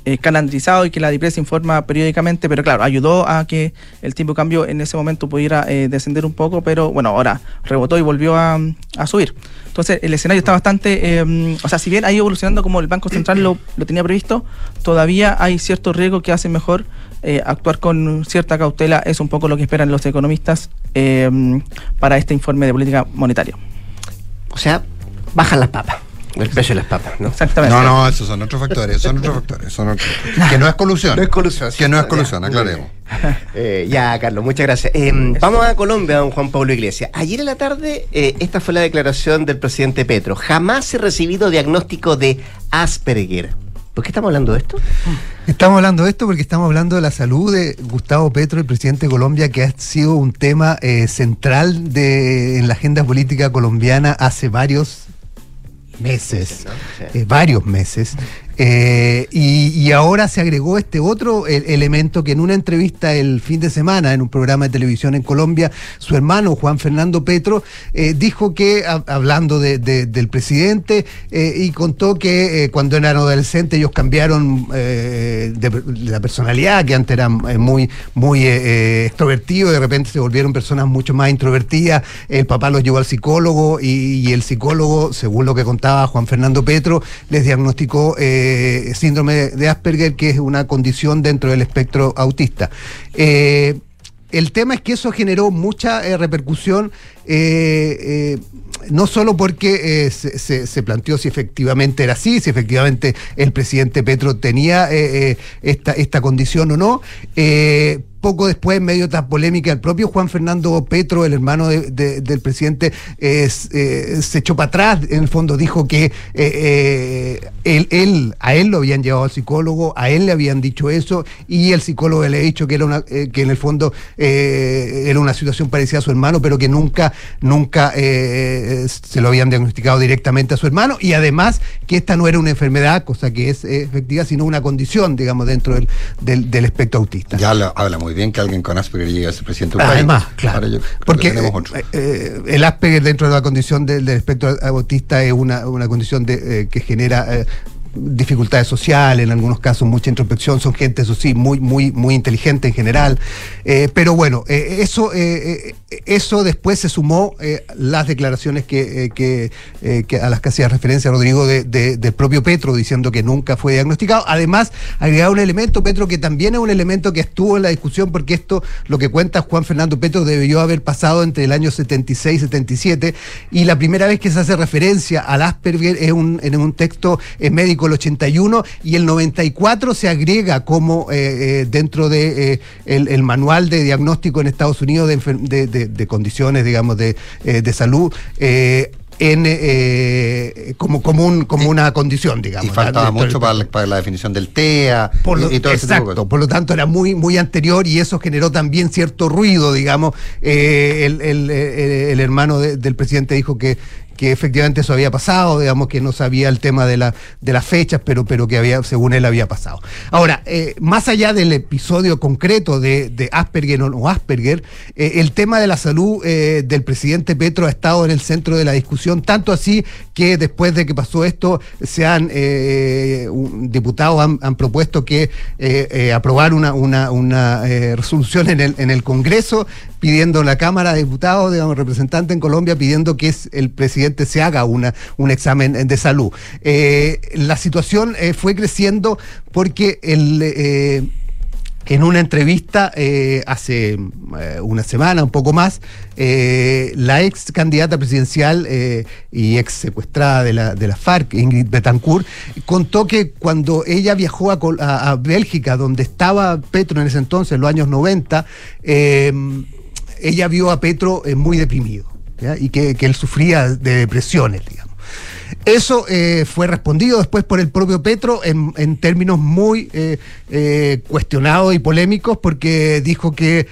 eh, y que la DIPRES informa periódicamente, pero claro, ayudó a que el tipo de cambio en ese momento pudiera eh, descender un poco, pero bueno, ahora rebotó y volvió a, subir. Entonces, el escenario está bastante, eh, o sea, si bien ha ido evolucionando como el Banco Central lo, lo tenía previsto, todavía hay ciertos riesgos que hacen mejor eh, actuar con cierta cautela, es un poco lo que esperan los economistas eh, para este informe de política monetaria. O sea, bajan las papas. El precio de las papas, ¿no? Exactamente. No, no, esos son otros factores, son otros factores, son otros Que no es colusión. No es colusión. Que no es colusión, aclaremos. [LAUGHS] Eh, ya, Carlos, muchas gracias. Eh, vamos a Colombia, don Juan Pablo Iglesias. Ayer en la tarde, eh, esta fue la declaración del presidente Petro. Jamás he recibido diagnóstico de Asperger. ¿Por qué estamos hablando de esto? Estamos hablando de esto porque estamos hablando de la salud de Gustavo Petro, el presidente de Colombia, que ha sido un tema eh, central de, en la agenda política colombiana hace varios meses, eh, varios meses. Eh, y, ahora se agregó este otro el- elemento que en una entrevista el fin de semana en un programa de televisión en Colombia, su hermano Juan Fernando Petro eh, dijo que, hablando de- de- del presidente, eh, y contó que cuando eran adolescentes ellos cambiaron la personalidad, que antes eran muy, muy extrovertidos, de repente se volvieron personas mucho más introvertidas. El papá los llevó al psicólogo y, el psicólogo, según lo que contaba Juan Fernando Petro, les diagnosticó síndrome de Asperger, que es una condición dentro del espectro autista. Eh, el tema es que eso generó mucha eh, repercusión, eh, eh, no solo porque eh, se, se- planteó si efectivamente era así, si efectivamente el presidente Petro tenía eh, eh, esta, esta condición o no. Poco después, en medio de esta polémica, el propio Juan Fernando Petro, el hermano de- de- del presidente, eh, se echó para atrás. En el fondo dijo que eh, eh, él, él- a él lo habían llevado al psicólogo, a él le habían dicho eso, y el psicólogo le ha dicho que era una, que en el fondo era una situación parecida a su hermano, pero que nunca, nunca se lo habían diagnosticado directamente a su hermano, y además que esta no era una enfermedad, cosa que es efectiva, sino una condición, digamos, dentro del, del, del espectro autista. Ya habla muy bien que alguien con Asperger llegue a ser presidente de un Además, país. claro. Yo Porque eh, eh, el Asperger dentro de la condición del, del espectro autista es una, una condición de, eh, que genera eh, dificultades sociales, en algunos casos mucha introspección, son gente, eso sí, muy, muy, muy inteligente en general. Eh, pero bueno, eh, eso, eh, eso después se sumó las declaraciones que, que, a las que hacía referencia Rodrigo de- de- del propio Petro, diciendo que nunca fue diagnosticado. Además, agregaba un elemento, Petro, que también es un elemento que estuvo en la discusión, porque esto, lo que cuenta Juan Fernando Petro, debió haber pasado entre el año 76 y 77, y la primera vez que se hace referencia al Asperger es un, en un texto eh, el 81, y el 94 se agrega como eh, eh, dentro de eh, el, el manual de diagnóstico en Estados Unidos de, de- condiciones, digamos, de, de salud. en, eh, como, como, un, como una condición, digamos. Y faltaba mucho para la, para la definición del TEA por lo- y, y todo ese tipo de por lo tanto era muy, muy anterior y eso generó también cierto ruido, digamos. Eh, el, el- el- el hermano de- del presidente dijo que, que efectivamente eso había pasado, digamos que no sabía el tema de, la, de las fechas, pero, pero que había, según él había pasado. Ahora, eh, más allá del episodio concreto de, Asperger o no Asperger, eh, el tema de la salud eh, del presidente Petro ha estado en el centro de la discusión, tanto así que después de que pasó esto, se han diputados han, propuesto que aprobar una, una, resolución en el, en el Congreso pidiendo la Cámara de Diputados, digamos, representante en Colombia, pidiendo que es, el presidente se haga una, un examen de salud. Eh, la situación eh, fue creciendo porque eh, en una entrevista eh, hace eh, una semana, un poco más, eh, la ex candidata presidencial eh, y ex secuestrada de la, de la FARC, Ingrid Betancourt, contó que cuando ella viajó a, a- a Bélgica, donde estaba Petro en ese entonces, en los años 90, eh, ella vio a Petro eh, muy deprimido y que, que él sufría de depresiones, digamos. Eso eh, fue respondido después por el propio Petro en, en términos muy eh, eh, cuestionados y polémicos porque dijo que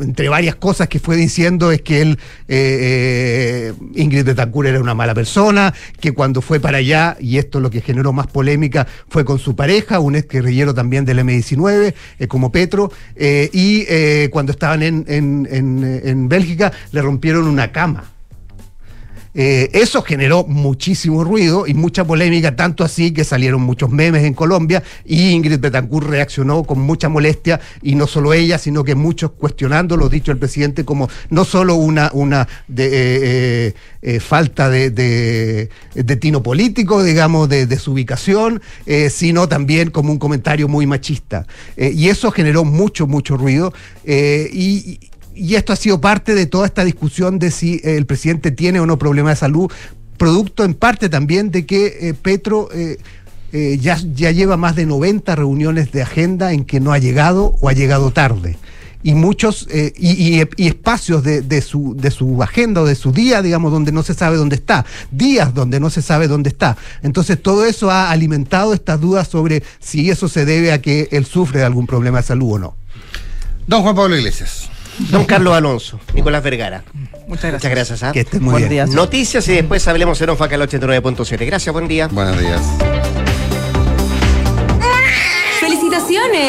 entre varias cosas que fue diciendo es que él, eh, eh, Ingrid Betancourt era una mala persona, que cuando fue para allá, y esto es lo que generó más polémica, fue con su pareja, un ex guerrillero también del M19, eh, como Petro, eh, y eh, cuando estaban en, en, en, en Bélgica le rompieron una cama. Eh, eso generó muchísimo ruido y mucha polémica, tanto así que salieron muchos memes en Colombia y Ingrid Betancourt reaccionó con mucha molestia y no solo ella, sino que muchos cuestionando lo dicho el presidente como no solo una, una de, eh, eh, falta de, de, tino político, digamos, de, de su ubicación, sino también como un comentario muy machista. y eso generó mucho, mucho ruido. y, y esto ha sido parte de toda esta discusión de si el presidente tiene o no problema de salud, producto en parte también de que eh, Petro eh, eh, ya, ya lleva más de 90 reuniones de agenda en que no ha llegado o ha llegado tarde. Y muchos, y, y, espacios de, de, su, de su agenda o de su día, digamos, donde no se sabe dónde está, días donde no se sabe dónde está. Entonces todo eso ha alimentado estas dudas sobre si eso se debe a que él sufre de algún problema de salud o no. Don Juan Pablo Iglesias. Don Carlos Alonso, Nicolás Vergara. Muchas gracias. Muchas gracias. ¿ah? Que estén muy bien. Días. Noticias y después hablemos en Onfacal 89.7. Gracias, buen día. Buenos días. Felicitaciones.